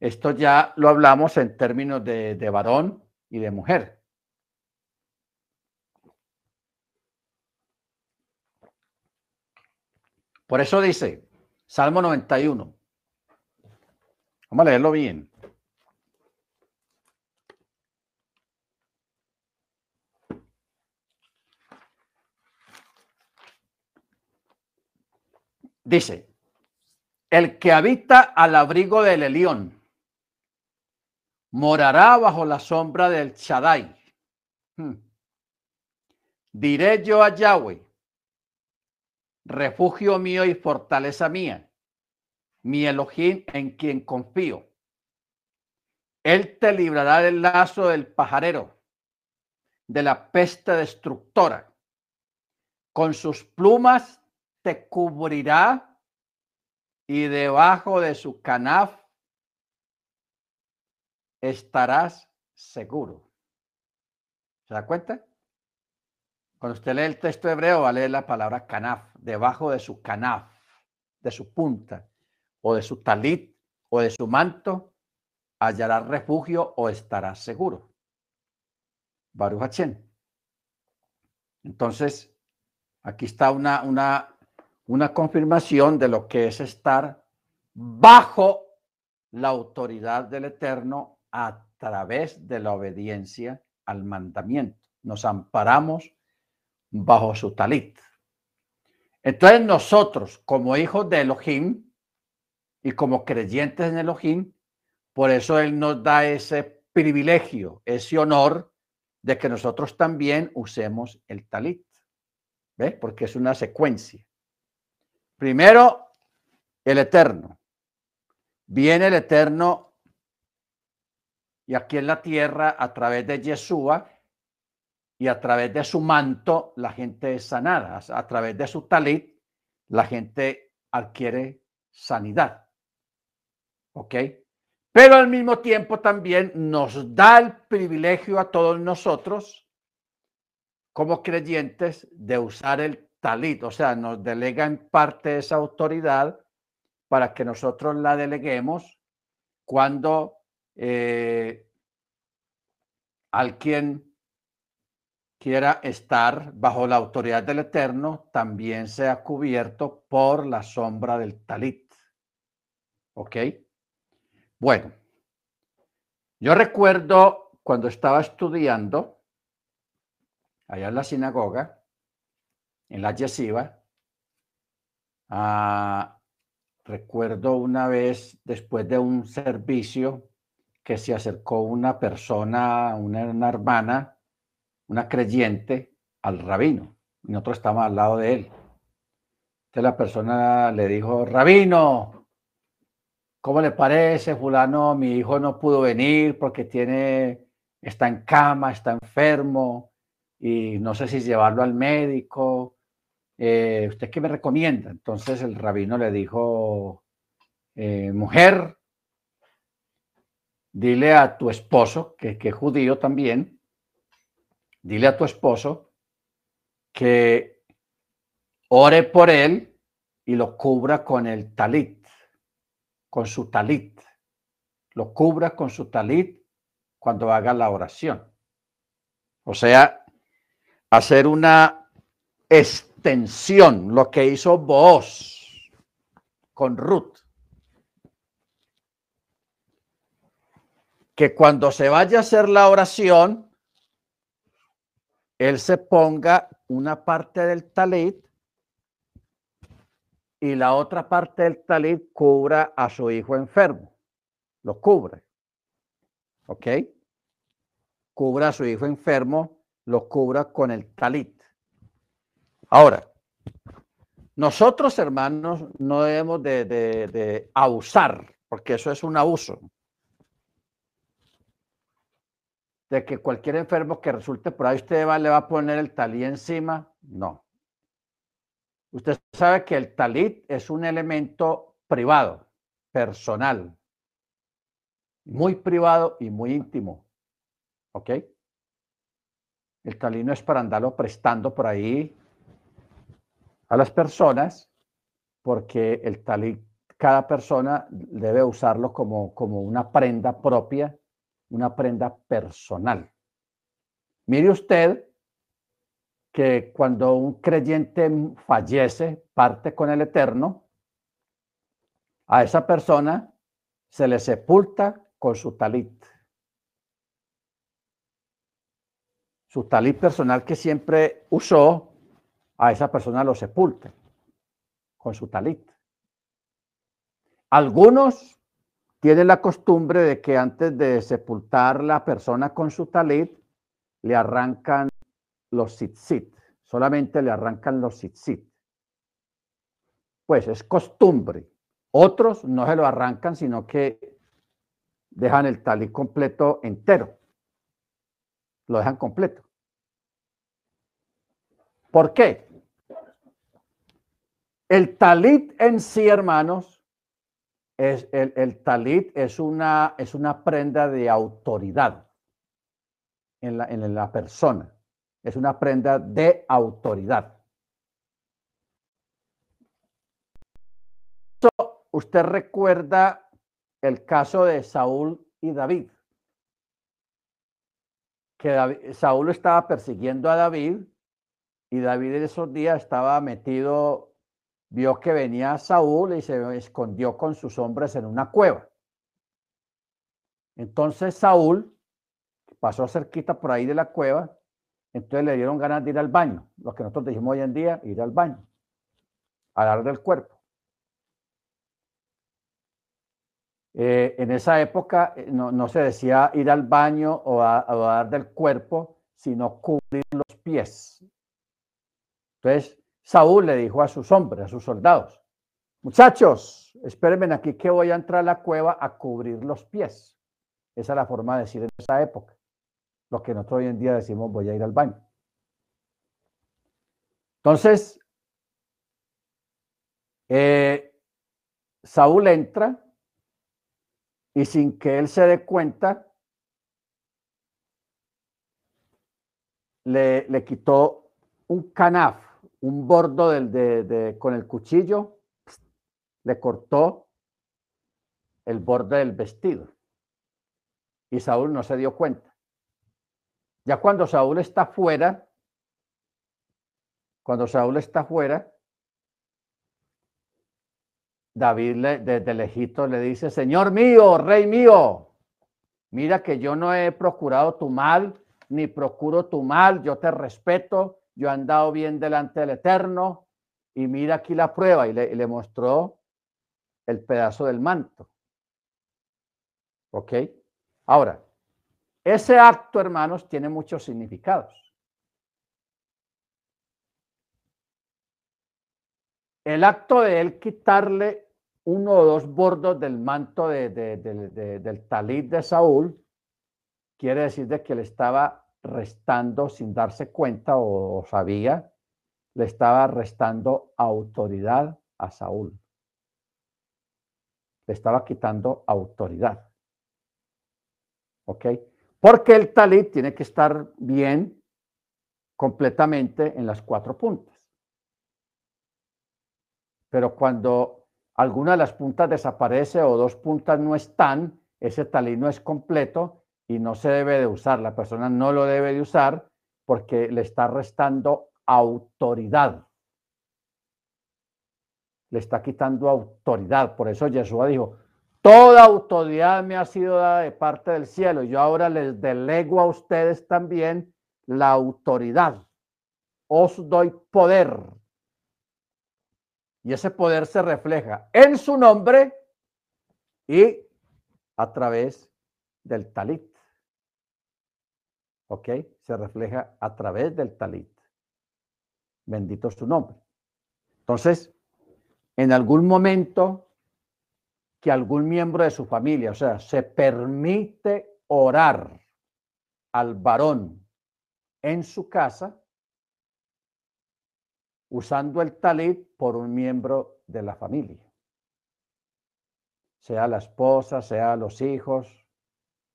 Esto ya lo hablamos en términos de, de varón y de mujer. Por eso dice, Salmo 91. Vamos a leerlo bien. Dice, el que habita al abrigo del Elión morará bajo la sombra del Shaddai. Hmm. Diré yo a Yahweh, refugio mío y fortaleza mía, mi Elohim en quien confío. Él te librará del lazo del pajarero, de la peste destructora. Con sus plumas te cubrirá y debajo de su canaf estarás seguro. ¿Se da cuenta? Cuando usted lee el texto hebreo, va a leer la palabra canaf, debajo de su canaf, de su punta, o de su talit, o de su manto, hallará refugio o estará seguro. Baruch Hachén. Entonces, aquí está una, una, una confirmación de lo que es estar bajo la autoridad del Eterno a través de la obediencia al mandamiento. Nos amparamos bajo su talit. Entonces nosotros, como hijos de Elohim y como creyentes en Elohim, por eso Él nos da ese privilegio, ese honor de que nosotros también usemos el talit. ¿Ve? Porque es una secuencia. Primero, el eterno. Viene el eterno y aquí en la tierra, a través de Yeshua, y a través de su manto la gente es sanada, a través de su talit la gente adquiere sanidad. ¿Ok? Pero al mismo tiempo también nos da el privilegio a todos nosotros como creyentes de usar el talit, o sea, nos delega en parte esa autoridad para que nosotros la deleguemos cuando eh, alguien quiera estar bajo la autoridad del Eterno, también sea cubierto por la sombra del talit. ¿Ok? Bueno, yo recuerdo cuando estaba estudiando allá en la sinagoga, en la yeshiva, ah, recuerdo una vez después de un servicio que se acercó una persona, una hermana, una creyente al rabino y nosotros estamos al lado de él. Entonces la persona le dijo, rabino, ¿cómo le parece, fulano? Mi hijo no pudo venir porque tiene, está en cama, está enfermo y no sé si llevarlo al médico. Eh, ¿Usted qué me recomienda? Entonces el rabino le dijo, eh, mujer, dile a tu esposo, que, que es judío también, dile a tu esposo que ore por él y lo cubra con el talit, con su talit. Lo cubra con su talit cuando haga la oración. O sea, hacer una extensión, lo que hizo vos con Ruth. Que cuando se vaya a hacer la oración, él se ponga una parte del talit y la otra parte del talit cubra a su hijo enfermo. Lo cubre. ¿Ok? Cubra a su hijo enfermo, lo cubra con el talit. Ahora, nosotros hermanos no debemos de, de, de abusar, porque eso es un abuso. de que cualquier enfermo que resulte por ahí usted va, le va a poner el talí encima. No. Usted sabe que el talit es un elemento privado, personal, muy privado y muy íntimo. ¿Ok? El talit no es para andarlo prestando por ahí a las personas, porque el talit, cada persona debe usarlo como, como una prenda propia una prenda personal. Mire usted que cuando un creyente fallece, parte con el Eterno, a esa persona se le sepulta con su talit. Su talit personal que siempre usó, a esa persona lo sepulta con su talit. Algunos tiene la costumbre de que antes de sepultar la persona con su talit, le arrancan los tzitzit, solamente le arrancan los tzitzit. Pues es costumbre. Otros no se lo arrancan, sino que dejan el talit completo entero. Lo dejan completo. ¿Por qué? El talit en sí, hermanos, es el, talit es una, es una prenda de autoridad en la, en la persona. Es una prenda de autoridad. usted recuerda el caso de Saúl y David. Que Saúl estaba persiguiendo a David y David en esos días estaba metido vio que venía Saúl y se escondió con sus hombres en una cueva. Entonces Saúl pasó cerquita por ahí de la cueva, entonces le dieron ganas de ir al baño, lo que nosotros dijimos hoy en día, ir al baño, a dar del cuerpo. Eh, en esa época eh, no, se decía ir al baño o a, a dar del cuerpo, sino cubrir los pies. Entonces, Saúl le dijo a sus hombres, a sus soldados, muchachos, espérenme aquí que voy a entrar a la cueva a cubrir los pies. Esa es la forma de decir en esa época. Lo que nosotros hoy en día decimos voy a ir al baño. Entonces, eh, Saúl entra y sin que él se dé cuenta, le, le quitó un canaf un bordo del, de, con el cuchillo, le cortó el borde del vestido. Y Saúl no se dio cuenta. Ya cuando Saúl está fuera, cuando Saúl está fuera, David le, desde lejito le dice, Señor mío, rey mío, mira que yo no he procurado tu mal, ni procuro tu mal, yo te respeto, yo he andado bien delante del Eterno y mira aquí la prueba y le, mostró el pedazo del manto. ¿Ok? Ahora, ese acto, hermanos, tiene muchos significados. El acto de él quitarle uno o dos bordos del manto del talit de Saúl quiere decir de que le estaba restando sin darse cuenta o, sabía, le estaba restando autoridad a Saúl. Le estaba quitando autoridad. ¿Ok? Porque el talit tiene que estar bien completamente en las cuatro puntas. Pero cuando alguna de las puntas desaparece o dos puntas no están, ese talit no es completo y no se debe de usar. La persona no lo debe de usar porque le está restando autoridad. Le está quitando autoridad. Por eso Jesús dijo, toda autoridad me ha sido dada de parte del cielo. Yo ahora les delego a ustedes también la autoridad. Os doy poder. Y ese poder se refleja en su nombre y a través del talit. ¿ok? Se refleja a través del talit. Bendito su nombre. Entonces, en algún momento que algún miembro de su familia, o sea, se permite orar al varón en su casa usando el talit por un miembro de la familia. Sea la esposa, sea los hijos,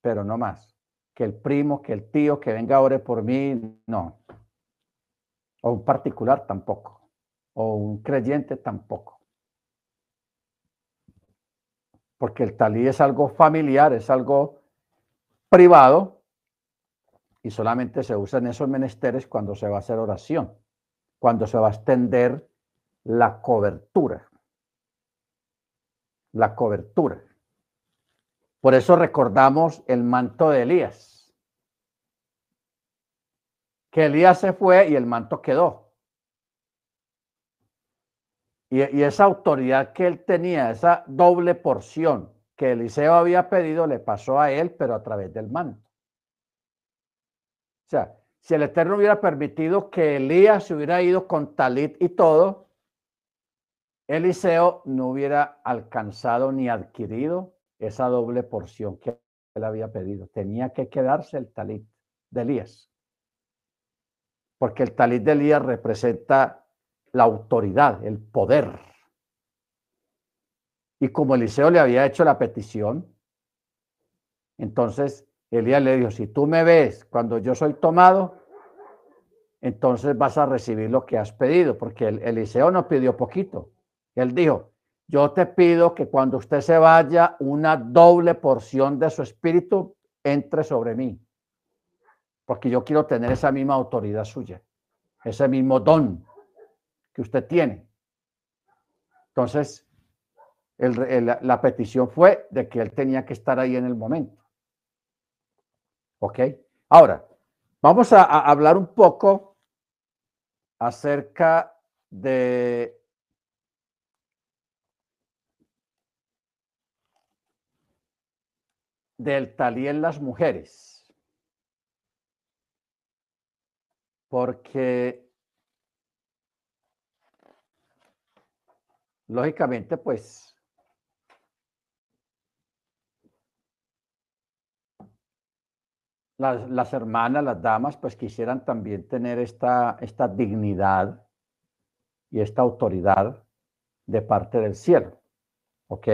pero no más. Que el primo, que el tío, que venga ore por mí, no. O un particular tampoco. O un creyente tampoco. Porque el talí es algo familiar, es algo privado y solamente se usa en esos menesteres cuando se va a hacer oración cuando se va a extender la cobertura. La cobertura. Por eso recordamos el manto de Elías. Que Elías se fue y el manto quedó. Y, esa autoridad que él tenía, esa doble porción que Eliseo había pedido, le pasó a él, pero a través del manto. O sea, si el Eterno hubiera permitido que Elías se hubiera ido con talit y todo, Eliseo no hubiera alcanzado ni adquirido esa doble porción que él había pedido. Tenía que quedarse el talit de Elías. Porque el talit de Elías representa la autoridad, el poder. Y como Eliseo le había hecho la petición, entonces Elías le dijo, si tú me ves cuando yo soy tomado, entonces vas a recibir lo que has pedido, porque el, Eliseo no pidió poquito. Él dijo, yo te pido que cuando usted se vaya, una doble porción de su espíritu entre sobre mí, porque yo quiero tener esa misma autoridad suya, ese mismo don que usted tiene. Entonces, la petición fue de que él tenía que estar ahí en el momento. ¿Ok? Ahora, vamos a, hablar un poco acerca de del talí en las mujeres. Porque lógicamente, pues las, hermanas, las damas, pues quisieran también tener esta, esta dignidad y esta autoridad de parte del cielo. ¿Ok?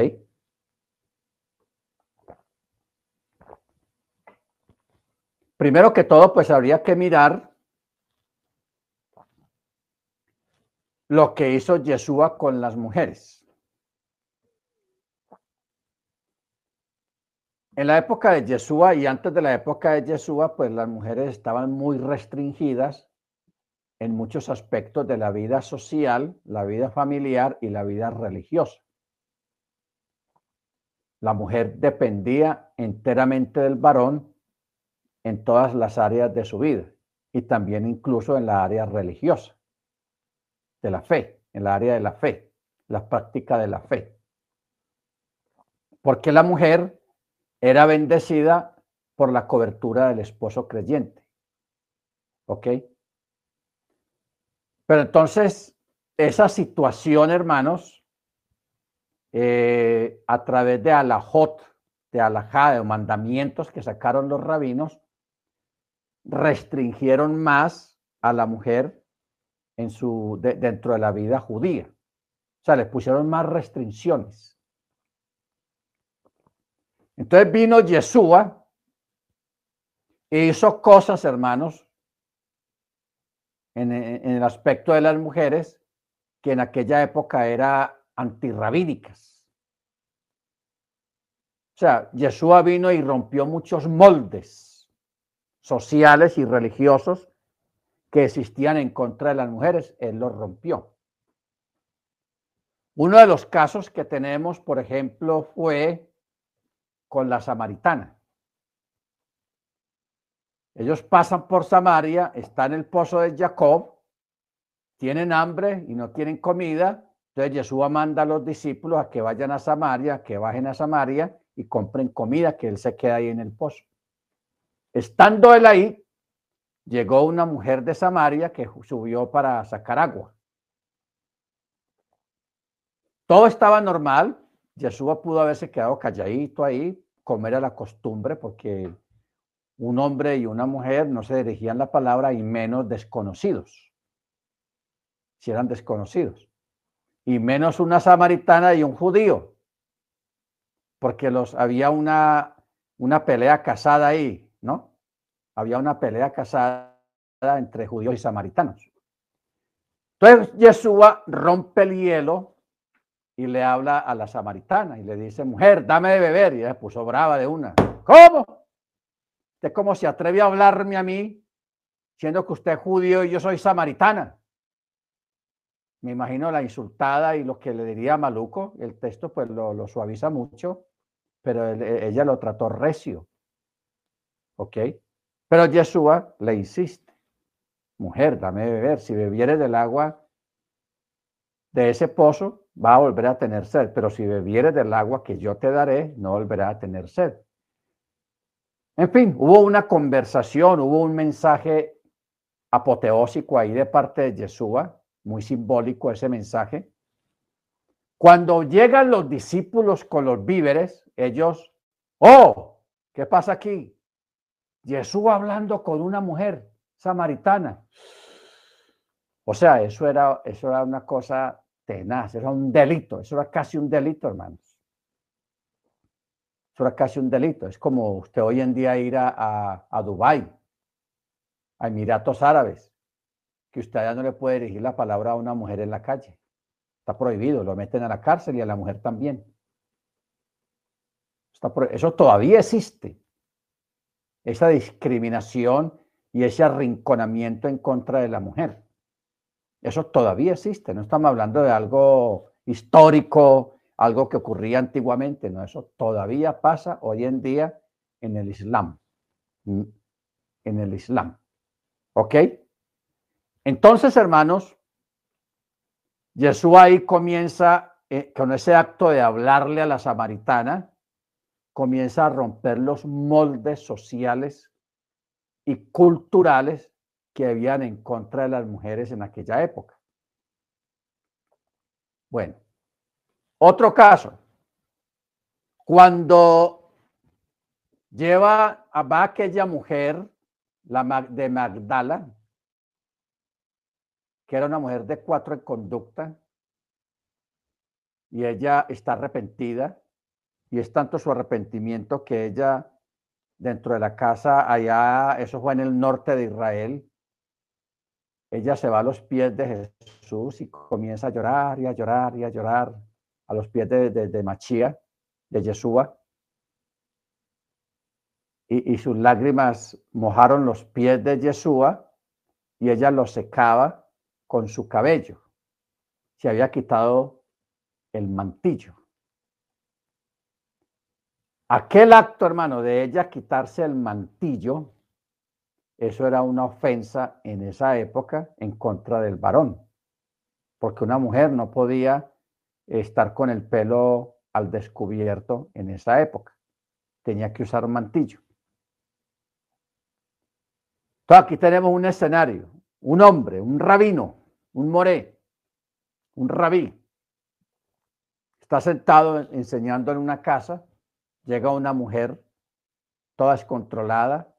Primero que todo, pues habría que mirar lo que hizo Yeshua con las mujeres. En la época de Yeshua y antes de la época de Yeshua, pues las mujeres estaban muy restringidas en muchos aspectos de la vida social, la vida familiar y la vida religiosa. La mujer dependía enteramente del varón en todas las áreas de su vida y también incluso en la área religiosa, de la fe, en la área de la fe, la práctica de la fe. Porque la mujer era bendecida por la cobertura del esposo creyente. ¿Ok? Pero entonces, esa situación, hermanos, eh, a través de alajot, de alajá, de mandamientos que sacaron los rabinos, restringieron más a la mujer en su, dentro de la vida judía. O sea, le pusieron más restricciones. Entonces vino Yeshua e hizo cosas, hermanos, en, el aspecto de las mujeres que en aquella época era antirrabídicas. O sea, Yeshua vino y rompió muchos moldes sociales y religiosos que existían en contra de las mujeres. Él los rompió. Uno de los casos que tenemos, por ejemplo, fue con la samaritana. Ellos pasan por Samaria, están en el pozo de Jacob, tienen hambre y no tienen comida. Entonces Jesús manda a los discípulos a que vayan a Samaria, que bajen a Samaria y compren comida, que él se queda ahí en el pozo. Estando él ahí, llegó una mujer de Samaria que subió para sacar agua. Todo estaba normal, Yeshua pudo haberse quedado calladito ahí, comer a la costumbre, porque un hombre y una mujer no se dirigían la palabra y menos desconocidos, si eran desconocidos, y menos una samaritana y un judío, porque los, había una, una pelea casada ahí, ¿no? Había una pelea casada entre judíos y samaritanos. Entonces Yeshua rompe el hielo y le habla a la samaritana y le dice, mujer, dame de beber. Y ella puso brava de una. ¿Cómo? ¿Usted cómo se atreve a hablarme a mí, siendo que usted es judío y yo soy samaritana? Me imagino la insultada y lo que le diría Maluco. El texto pues lo, lo suaviza mucho, pero ella lo trató recio. ¿Ok? Pero Yeshua le insiste mujer, dame beber. Si bebieres del agua de ese pozo, va a volver a tener sed. Pero si bebieres del agua que yo te daré, no volverá a tener sed. En fin, hubo una conversación, hubo un mensaje apoteósico ahí de parte de Yeshua, muy simbólico ese mensaje. Cuando llegan los discípulos con los víveres, ellos, oh, ¿qué pasa aquí? Yeshua hablando con una mujer samaritana. O sea, eso era, eso era una cosa tenaz, era un delito, eso era casi un delito, hermanos. Eso era casi un delito. Es como usted hoy en día ir a, a, Dubái, a Emiratos Árabes, que usted ya no le puede dirigir la palabra a una mujer en la calle. Está prohibido, lo meten a la cárcel y a la mujer también. eso todavía existe. Esa discriminación y ese arrinconamiento en contra de la mujer. Eso todavía existe, no estamos hablando de algo histórico, algo que ocurría antiguamente, no, eso todavía pasa hoy en día en el Islam. Mm, en el Islam. ¿Ok? Entonces, hermanos, Jesús ahí comienza eh, con ese acto de hablarle a la samaritana, comienza a romper los moldes sociales y culturales que habían en contra de las mujeres en aquella época. Bueno, otro caso. Cuando lleva a, aquella mujer, la de Magdala, que era una mujer de cuatro en conducta, y ella está arrepentida, y es tanto su arrepentimiento que ella dentro de la casa allá, eso fue en el norte de Israel. Ella se va a los pies de Jesús y comienza a llorar y a llorar y a llorar a los pies de, de, Machía, de Yeshua. Y, y, sus lágrimas mojaron los pies de Yeshua y ella los secaba con su cabello. Se había quitado el mantillo. Aquel acto, hermano, de ella quitarse el mantillo, eso era una ofensa en esa época en contra del varón, porque una mujer no podía estar con el pelo al descubierto en esa época. Tenía que usar un mantillo. Entonces aquí tenemos un escenario, un hombre, un rabino, un moré, un rabí. Está sentado enseñando en una casa llega una mujer toda descontrolada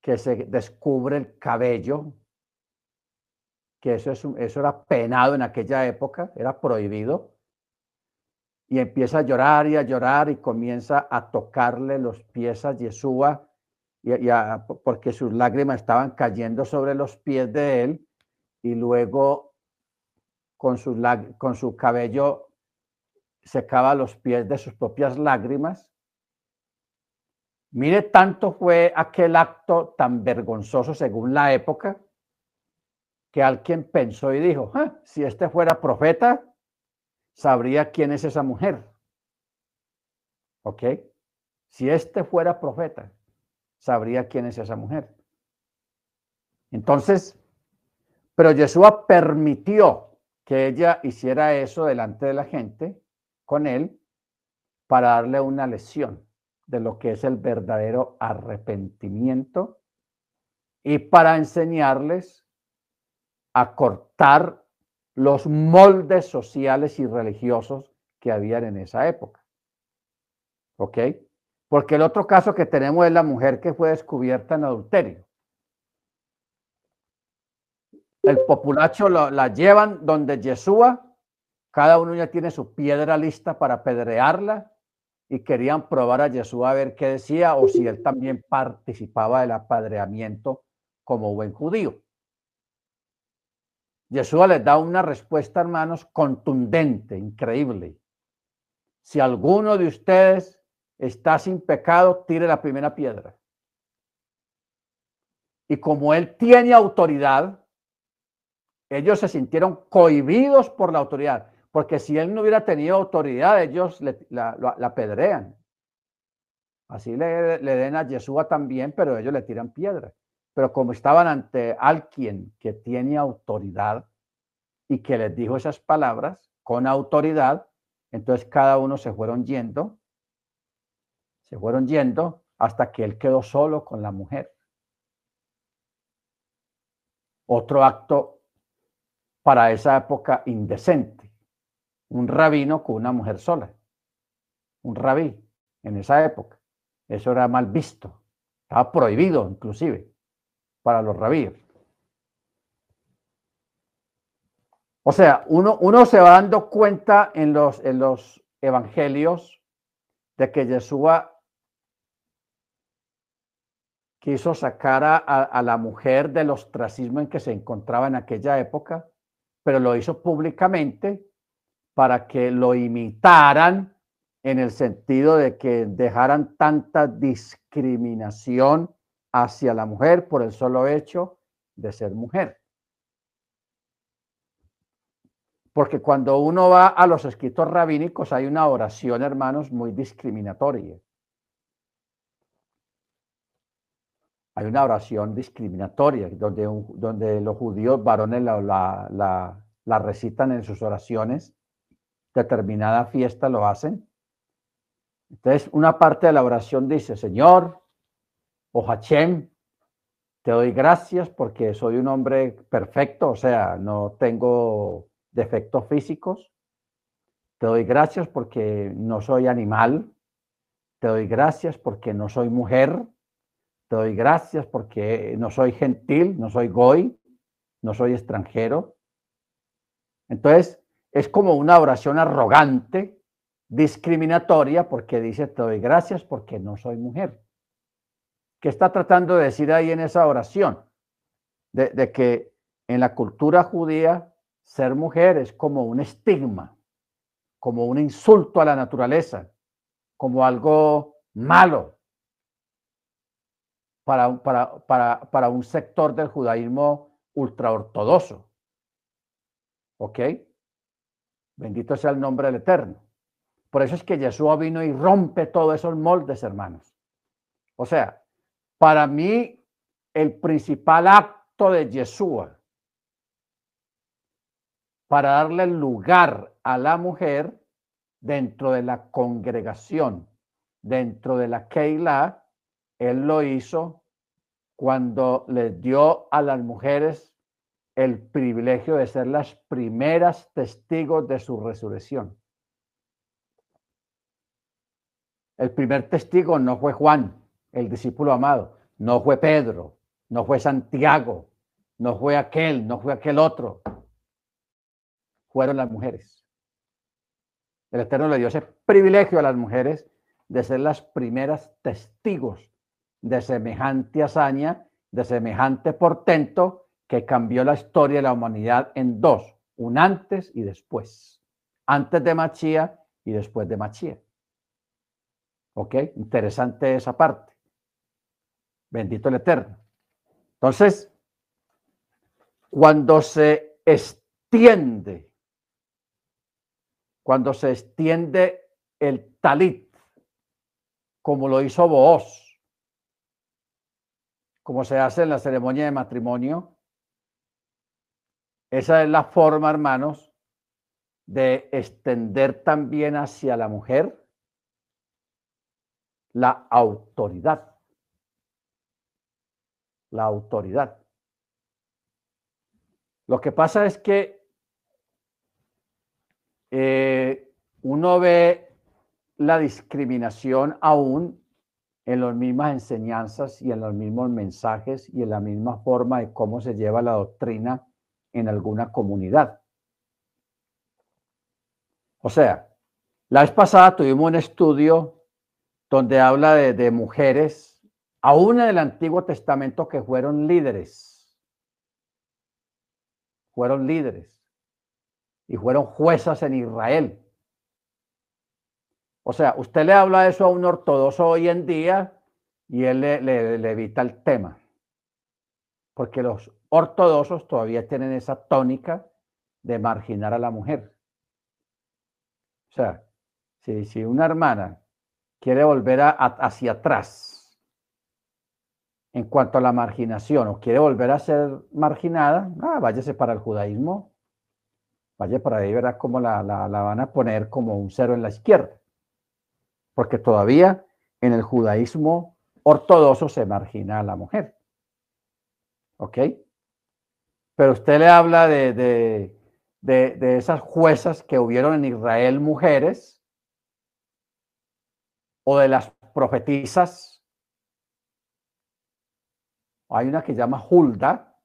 que se descubre el cabello, que eso, es, eso era penado en aquella época, era prohibido, y empieza a llorar y a llorar y comienza a tocarle los pies a Yeshua, y, porque sus lágrimas estaban cayendo sobre los pies de él, y luego con su, con su cabello secaba los pies de sus propias lágrimas. Mire, tanto fue aquel acto tan vergonzoso según la época que alguien pensó y dijo, ah, si este fuera profeta, sabría quién es esa mujer. ¿Ok? Si este fuera profeta, sabría quién es esa mujer. Entonces, pero Yeshua permitió que ella hiciera eso delante de la gente con él para darle una lección de lo que es el verdadero arrepentimiento y para enseñarles a cortar los moldes sociales y religiosos que habían en esa época. ¿Ok? Porque el otro caso que tenemos es la mujer que fue descubierta en adulterio. El populacho la llevan donde Yeshua, cada uno ya tiene su piedra lista para apedrearla y querían probar a Yeshua a ver qué decía o si él también participaba del apedreamiento como buen judío. Yeshua les da una respuesta, hermanos, contundente, increíble. Si alguno de ustedes está sin pecado, tire la primera piedra. Y como él tiene autoridad, ellos se sintieron cohibidos por la autoridad, porque si él no hubiera tenido autoridad, ellos la, la, pedrean. Así le, le, den a Yeshua también, pero ellos le tiran piedra. Pero como estaban ante alguien que tiene autoridad y que les dijo esas palabras con autoridad, entonces cada uno se fueron yendo, se fueron yendo hasta que él quedó solo con la mujer. Otro acto para esa época indecente. Un rabino con una mujer sola. Un rabí en esa época. Eso era mal visto. Estaba prohibido inclusive para los rabíes. O sea, uno, uno se va dando cuenta en los, en los evangelios de que Yeshua quiso sacar a, a, la mujer del ostracismo en que se encontraba en aquella época pero lo hizo públicamente para que lo imitaran en el sentido de que dejaran tanta discriminación hacia la mujer por el solo hecho de ser mujer. Porque cuando uno va a los escritos rabínicos hay una oración, hermanos, muy discriminatoria. hay una oración discriminatoria donde, donde los judíos varones la, la, recitan en sus oraciones, determinada fiesta lo hacen. Entonces, una parte de la oración dice, Señor, o Hachem, te doy gracias porque soy un hombre perfecto, o sea, no tengo defectos físicos. Te doy gracias porque no soy animal. Te doy gracias porque no soy mujer. Te doy gracias porque no soy gentil, no soy goy, no soy extranjero. Entonces, es como una oración arrogante, discriminatoria, porque dice, te doy gracias porque no soy mujer. ¿Qué está tratando de decir ahí en esa oración? De, de que en la cultura judía ser mujer es como un estigma, como un insulto a la naturaleza, como algo malo, para, para, para, un sector del judaísmo ultraortodoxo. ¿Ok? Bendito sea el nombre del Eterno. Por eso es que Yeshua vino y rompe todos esos moldes, hermanos. O sea, para mí, el principal acto de Yeshua para darle lugar a la mujer dentro de la congregación, dentro de la Keilah, él lo hizo cuando les dio a las mujeres el privilegio de ser las primeras testigos de su resurrección. El primer testigo no fue Juan, el discípulo amado, no fue Pedro, no fue Santiago, no fue aquel, no fue aquel otro. Fueron las mujeres. El Eterno le dio ese privilegio a las mujeres de ser las primeras testigos de semejante hazaña, de semejante portento, que cambió la historia de la humanidad en dos, un antes y después. Antes de Machía y después de Machía. ¿Ok? Interesante esa parte. Bendito el Eterno. Entonces, cuando se extiende, cuando se extiende el talit, como lo hizo Booz, como se hace en la ceremonia de matrimonio. Esa es la forma, hermanos, de extender también hacia la mujer la autoridad. La autoridad. Lo que pasa es que eh, uno ve la discriminación aún en las mismas enseñanzas y en los mismos mensajes y en la misma forma de cómo se lleva la doctrina en alguna comunidad. O sea, la vez pasada tuvimos un estudio donde habla de, mujeres, aún en el Antiguo Testamento, que fueron líderes. Fueron líderes. Y fueron juezas en Israel. O sea, usted le habla eso a un ortodoxo hoy en día y él le, evita el tema. Porque los ortodoxos todavía tienen esa tónica de marginar a la mujer. O sea, si, una hermana quiere volver hacia atrás en cuanto a la marginación o quiere volver a ser marginada, ah, váyase para el judaísmo, vaya para ahí, verá cómo la, la van a poner como un cero en la izquierda porque todavía en el judaísmo ortodoxo se margina a la mujer. ¿Ok? Pero usted le habla de, de, esas juezas que hubieron en Israel mujeres o de las profetizas. Hay una que llama Hulda,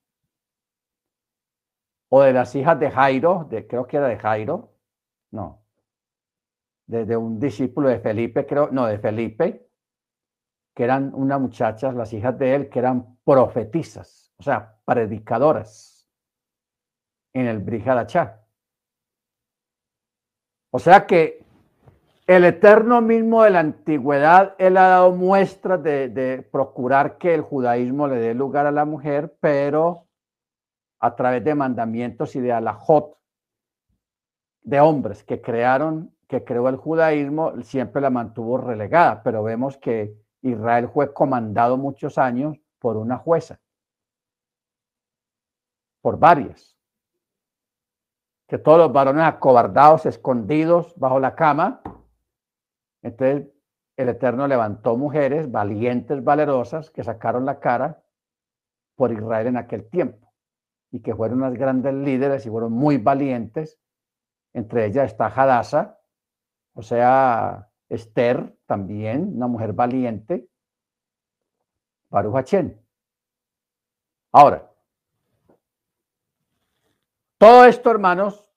o de las hijas de Jairo, de, creo que era de Jairo, no, de, un discípulo de Felipe, creo, no, de Felipe, que eran unas muchachas, las hijas de él, que eran profetizas, o sea, predicadoras en el Brihadachá. O sea que el Eterno mismo de la antigüedad, él ha dado muestras de, de, procurar que el judaísmo le dé lugar a la mujer, pero a través de mandamientos y de alajot de hombres que crearon que creó el judaísmo siempre la mantuvo relegada, pero vemos que Israel fue comandado muchos años por una jueza, por varias, que todos los varones acobardados, escondidos bajo la cama, entonces el Eterno levantó mujeres valientes, valerosas, que sacaron la cara por Israel en aquel tiempo y que fueron unas grandes líderes y fueron muy valientes. Entre ellas está Hadassah, o sea, Esther también, una mujer valiente. Baruch Ahora, todo esto, hermanos,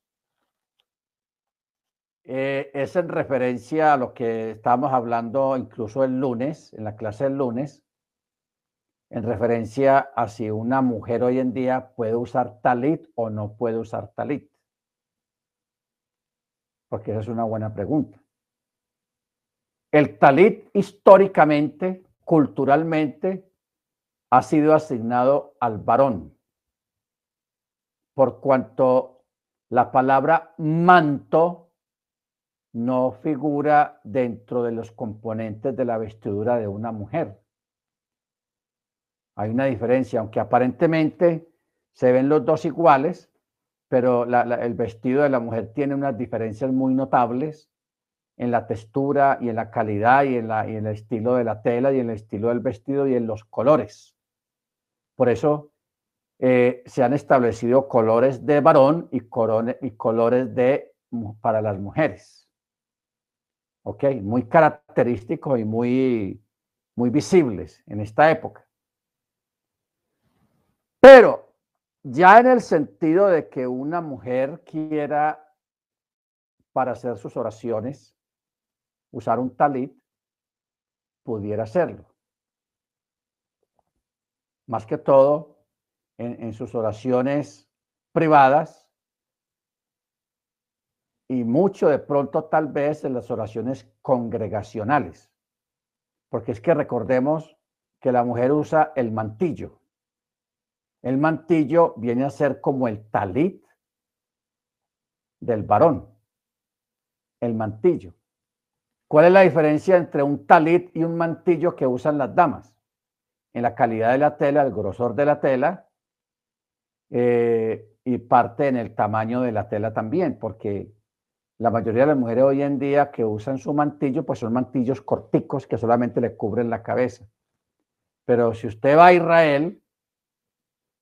eh, es en referencia a lo que estábamos hablando incluso el lunes, en la clase del lunes, en referencia a si una mujer hoy en día puede usar talit o no puede usar talit. Porque esa es una buena pregunta. El talit históricamente, culturalmente, ha sido asignado al varón, por cuanto la palabra manto no figura dentro de los componentes de la vestidura de una mujer. Hay una diferencia, aunque aparentemente se ven los dos iguales, pero el vestido de la mujer tiene unas diferencias muy notables en la textura y en la calidad y en, la, y en el estilo de la tela y en el estilo del vestido y en los colores. Por eso eh, se han establecido colores de varón y, colores de, para las mujeres. ¿Ok? Muy característicos y muy, muy visibles en esta época. Pero ya en el sentido de que una mujer quiera para hacer sus oraciones usar un talit, pudiera hacerlo. Más que todo en, sus oraciones privadas y mucho de pronto tal vez en las oraciones congregacionales. Porque es que recordemos que la mujer usa el mantillo. El mantillo viene a ser como el talit del varón. El mantillo. ¿Cuál es la diferencia entre un talit y un mantillo que usan las damas? En la calidad de la tela, el grosor de la tela eh, y parte en el tamaño de la tela también, porque la mayoría de las mujeres hoy en día que usan su mantillo, pues son mantillos corticos que solamente le cubren la cabeza. Pero si usted va a Israel,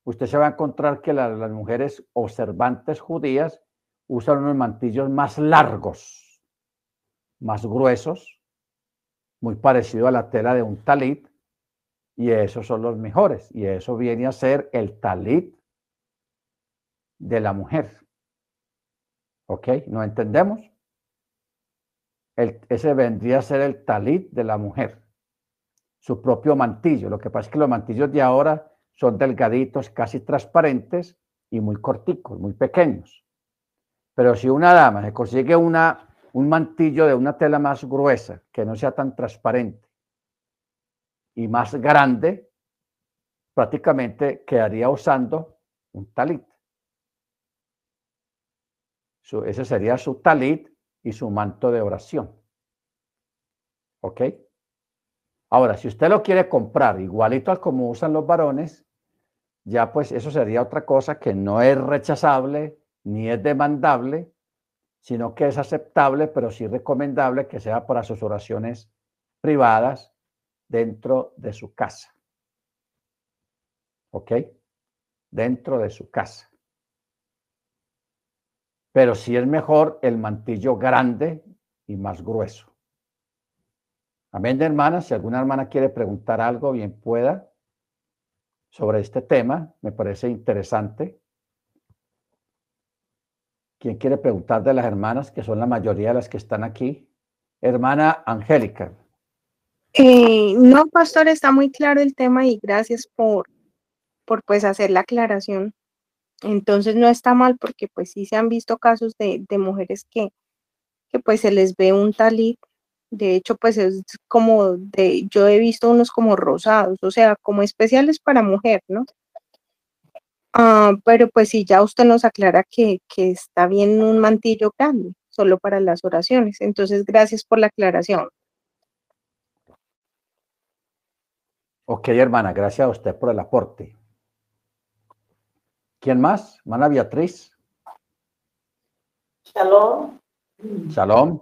usted se va a encontrar que las mujeres observantes judías usan unos mantillos más largos, más gruesos, muy parecido a la tela de un talit, y esos son los mejores, y eso viene a ser el talit de la mujer. ¿Ok? ¿No entendemos? ese vendría a ser el talit de la mujer, su propio mantillo. Lo que pasa es que los mantillos de ahora son delgaditos, casi transparentes y muy corticos, muy pequeños. Pero si una dama se consigue una, un mantillo de una tela más gruesa, que no sea tan transparente y más grande, prácticamente quedaría usando un talit. Ese sería su talit y su manto de oración. ¿Ok? Ahora, si usted lo quiere comprar igualito al como usan los varones, ya pues eso sería otra cosa que no es rechazable ni es demandable, sino que es aceptable, pero sí recomendable que sea para sus oraciones privadas dentro de su casa. ¿Ok? Dentro de su casa. Pero sí es mejor el mantillo grande y más grueso. Amén, hermanas. Si alguna hermana quiere preguntar algo, bien pueda sobre este tema. Me parece interesante. ¿Quién quiere preguntar de las hermanas, que son la mayoría de las que están aquí? Hermana Angélica. Eh, no, pastor, está muy claro el tema y gracias por, por pues hacer la aclaración. Entonces no está mal porque pues sí se han visto casos de, mujeres que, que pues se les ve un talit. De hecho, pues es como de, yo he visto unos como rosados, o sea, como especiales para mujer, ¿no? Ah, pero pues si ya usted nos aclara que, que está bien un mantillo grande, solo para las oraciones. Entonces, gracias por la aclaración. Ok, hermana, gracias a usted por el aporte. ¿Quién más? Hermana Beatriz. Shalom. Shalom.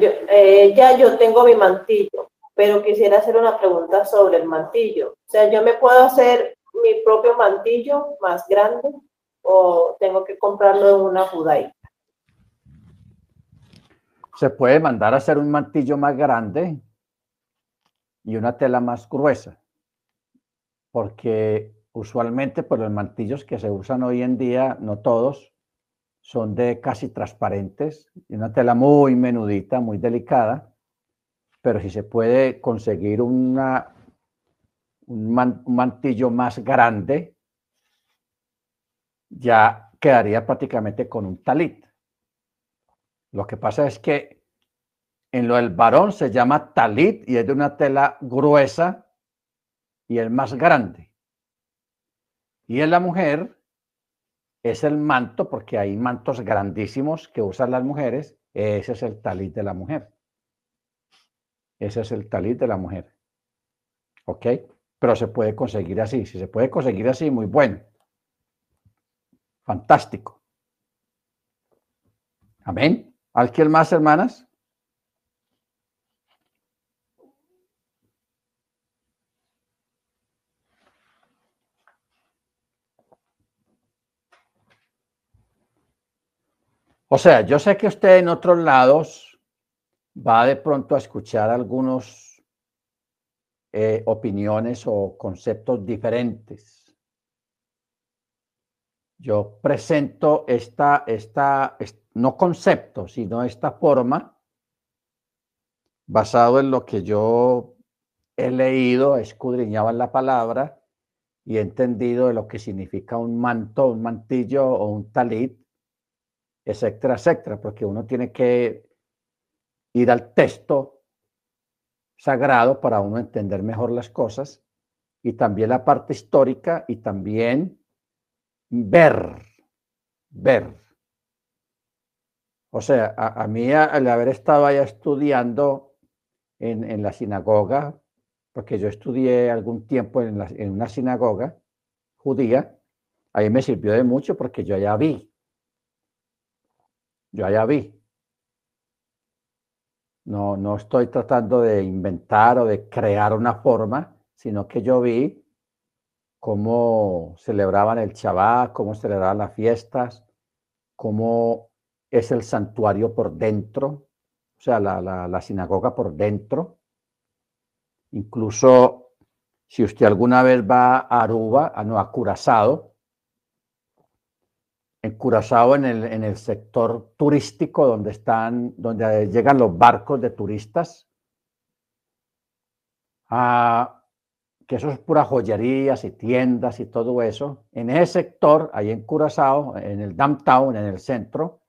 Eh, ya yo tengo mi mantillo, pero quisiera hacer una pregunta sobre el mantillo. O sea, yo me puedo hacer mi propio mantillo más grande o tengo que comprarlo en una judaica. Se puede mandar a hacer un mantillo más grande y una tela más gruesa, porque usualmente por pues, los mantillos que se usan hoy en día, no todos, son de casi transparentes, y una tela muy menudita, muy delicada, pero si se puede conseguir una, un, mantillo más grande, ya quedaría prácticamente con un talit. Lo que pasa es que en lo del varón se llama talit y es de una tela gruesa y es más grande. Y en la mujer es el manto, porque hay mantos grandísimos que usan las mujeres. Ese es el talit de la mujer. Ese es el talit de la mujer. ¿Ok? Pero se puede conseguir así. Si se puede conseguir así, muy bueno. Fantástico. Amén. ¿Alguien más, hermanas? O sea, yo sé que usted en otros lados va de pronto a escuchar algunos eh, opiniones o conceptos diferentes. Yo presento esta, esta, no concepto, sino esta forma basado en lo que yo he leído, en la palabra y he entendido de lo que significa un manto, un mantillo o un talit etcétera, etcétera, porque uno tiene que ir al texto sagrado para uno entender mejor las cosas y también la parte histórica y también ver, ver. O sea, a, mí al haber estado allá estudiando en, la sinagoga, porque yo estudié algún tiempo en, en una sinagoga judía, ahí me sirvió de mucho porque yo ya vi yo allá vi. No, no estoy tratando de inventar o de crear una forma, sino que yo vi cómo celebraban el Shabbat, cómo celebraban las fiestas, cómo es el santuario por dentro, o sea, la, sinagoga por dentro. Incluso si usted alguna vez va a Aruba, a, no, a Curazao, en Curazao, en el, en el sector turístico donde están, donde llegan los barcos de turistas, a, que eso es pura joyerías y tiendas y todo eso. En ese sector, ahí en Curazao, en el downtown, en el centro,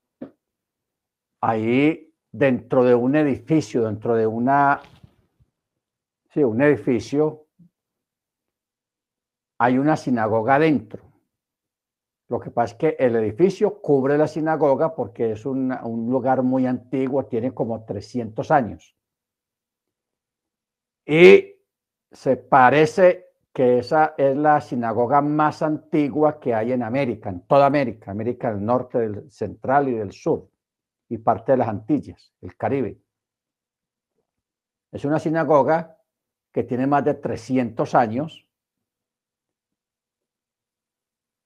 ahí dentro de un edificio, dentro de una, sí, un edificio, hay una sinagoga dentro. Lo que pasa es que el edificio cubre la sinagoga porque es un lugar muy antiguo, tiene como 300 años. Y se parece que esa es la sinagoga más antigua que hay en América, en toda América, América del Norte, del Central y del Sur y parte de las Antillas, el Caribe. Es una sinagoga que tiene más de 300 años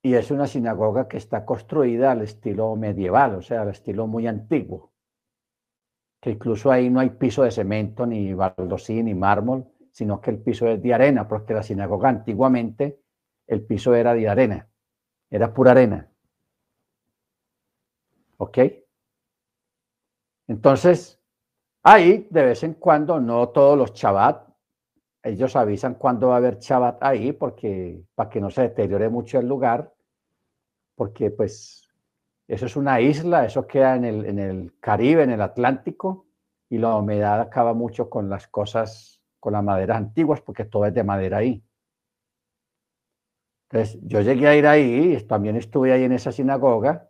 y es una sinagoga que está construida al estilo medieval, o sea, al estilo muy antiguo, que incluso ahí no hay piso de cemento, ni baldosí, ni mármol, sino que el piso es de arena, porque la sinagoga antiguamente el piso era de arena, era pura arena. ¿Ok? Entonces, ahí de vez en cuando, no todos los Shabbat, ellos avisan cuándo va a haber Shabbat ahí, porque para que no se deteriore mucho el lugar, porque pues eso es una isla, eso queda en el, en el Caribe, en el Atlántico, y la humedad acaba mucho con las cosas, con las maderas antiguas, porque todo es de madera ahí. Entonces, yo llegué a ir ahí, también estuve ahí en esa sinagoga,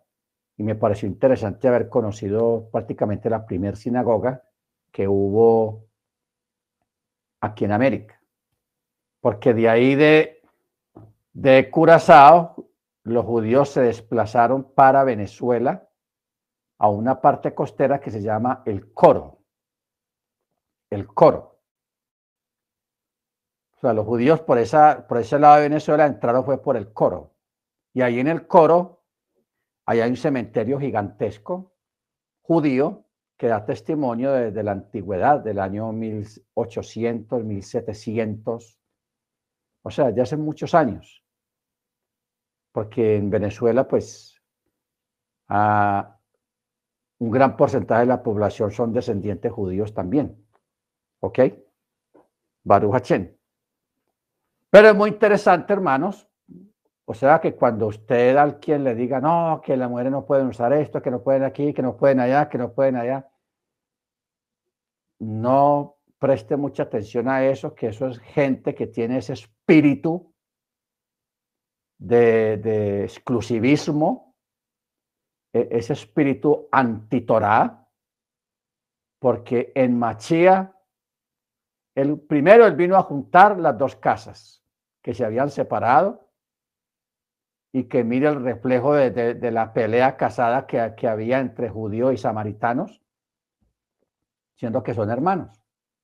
y me pareció interesante haber conocido prácticamente la primera sinagoga que hubo aquí en América. Porque de ahí de, de Curazao, los judíos se desplazaron para Venezuela a una parte costera que se llama el Coro. El Coro. O sea, los judíos por, esa, por ese lado de Venezuela entraron fue por el Coro. Y ahí en el Coro hay un cementerio gigantesco judío que da testimonio desde la antigüedad, del año 1800, 1700, o sea, ya hace muchos años. Porque en Venezuela, pues, un gran porcentaje de la población son descendientes judíos también. ¿Ok? Baruch Pero es muy interesante, hermanos, o sea que cuando usted al quien le diga, no, que las mujeres no pueden usar esto, que no pueden aquí, que no pueden allá, que no pueden allá, no preste mucha atención a eso, que eso es gente que tiene ese espíritu de, exclusivismo, e, ese espíritu antitorá, porque en Machía, el primero él vino a juntar las dos casas que se habían separado y que mire el reflejo de, la pelea casada que, que, había entre judíos y samaritanos, siendo que son hermanos,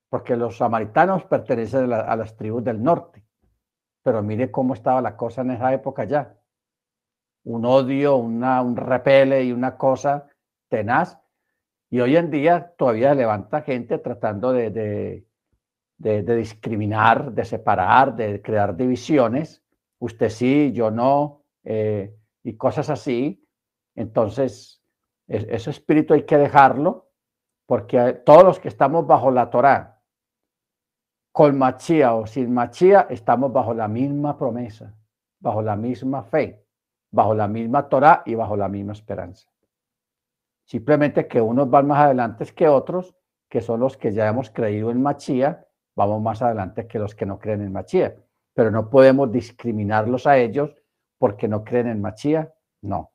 porque los samaritanos pertenecen a, las tribus del norte. Pero mire cómo estaba la cosa en esa época ya. Un odio, una, un repele y una cosa tenaz. Y hoy en día todavía levanta gente tratando de, de, discriminar, de separar, de crear divisiones. Usted sí, yo no, eh, y cosas así. Entonces, ese espíritu hay que dejarlo, porque todos los que estamos bajo la Torá, con machía o sin machía, estamos bajo la misma promesa, bajo la misma fe, bajo la misma Torá y bajo la misma esperanza. Simplemente que unos van más adelante que otros, que son los que ya hemos creído en machía, vamos más adelante que los que no creen en machía. Pero no podemos discriminarlos a ellos porque no creen en Machía, no.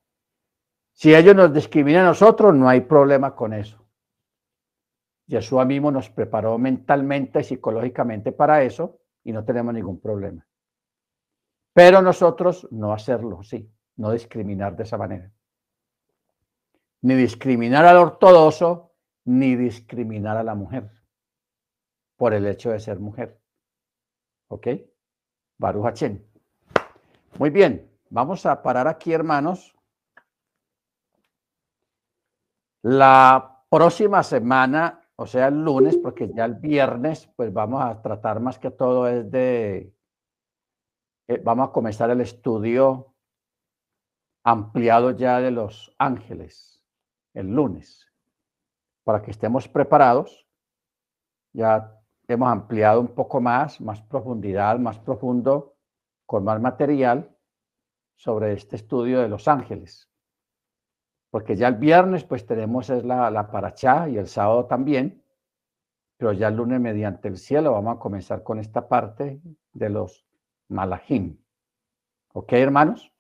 Si ellos nos discriminan a nosotros, no hay problema con eso. Jesús mismo nos preparó mentalmente y psicológicamente para eso y no tenemos ningún problema. Pero nosotros no hacerlo, sí, no discriminar de esa manera. Ni discriminar al ortodoxo, ni discriminar a la mujer por el hecho de ser mujer. ¿Ok? Baruch Muy bien. Vamos a parar aquí, hermanos. La próxima semana o sea, el lunes, porque ya el viernes, pues vamos a tratar más que todo es de, eh, vamos a comenzar el estudio ampliado ya de los ángeles el lunes, para que estemos preparados. Ya hemos ampliado un poco más, más profundidad, más profundo, con más material sobre este estudio de los ángeles. Porque ya el viernes pues tenemos es la, la paracha y el sábado también, pero ya el lunes mediante el cielo vamos a comenzar con esta parte de los malajim. ¿Ok, hermanos?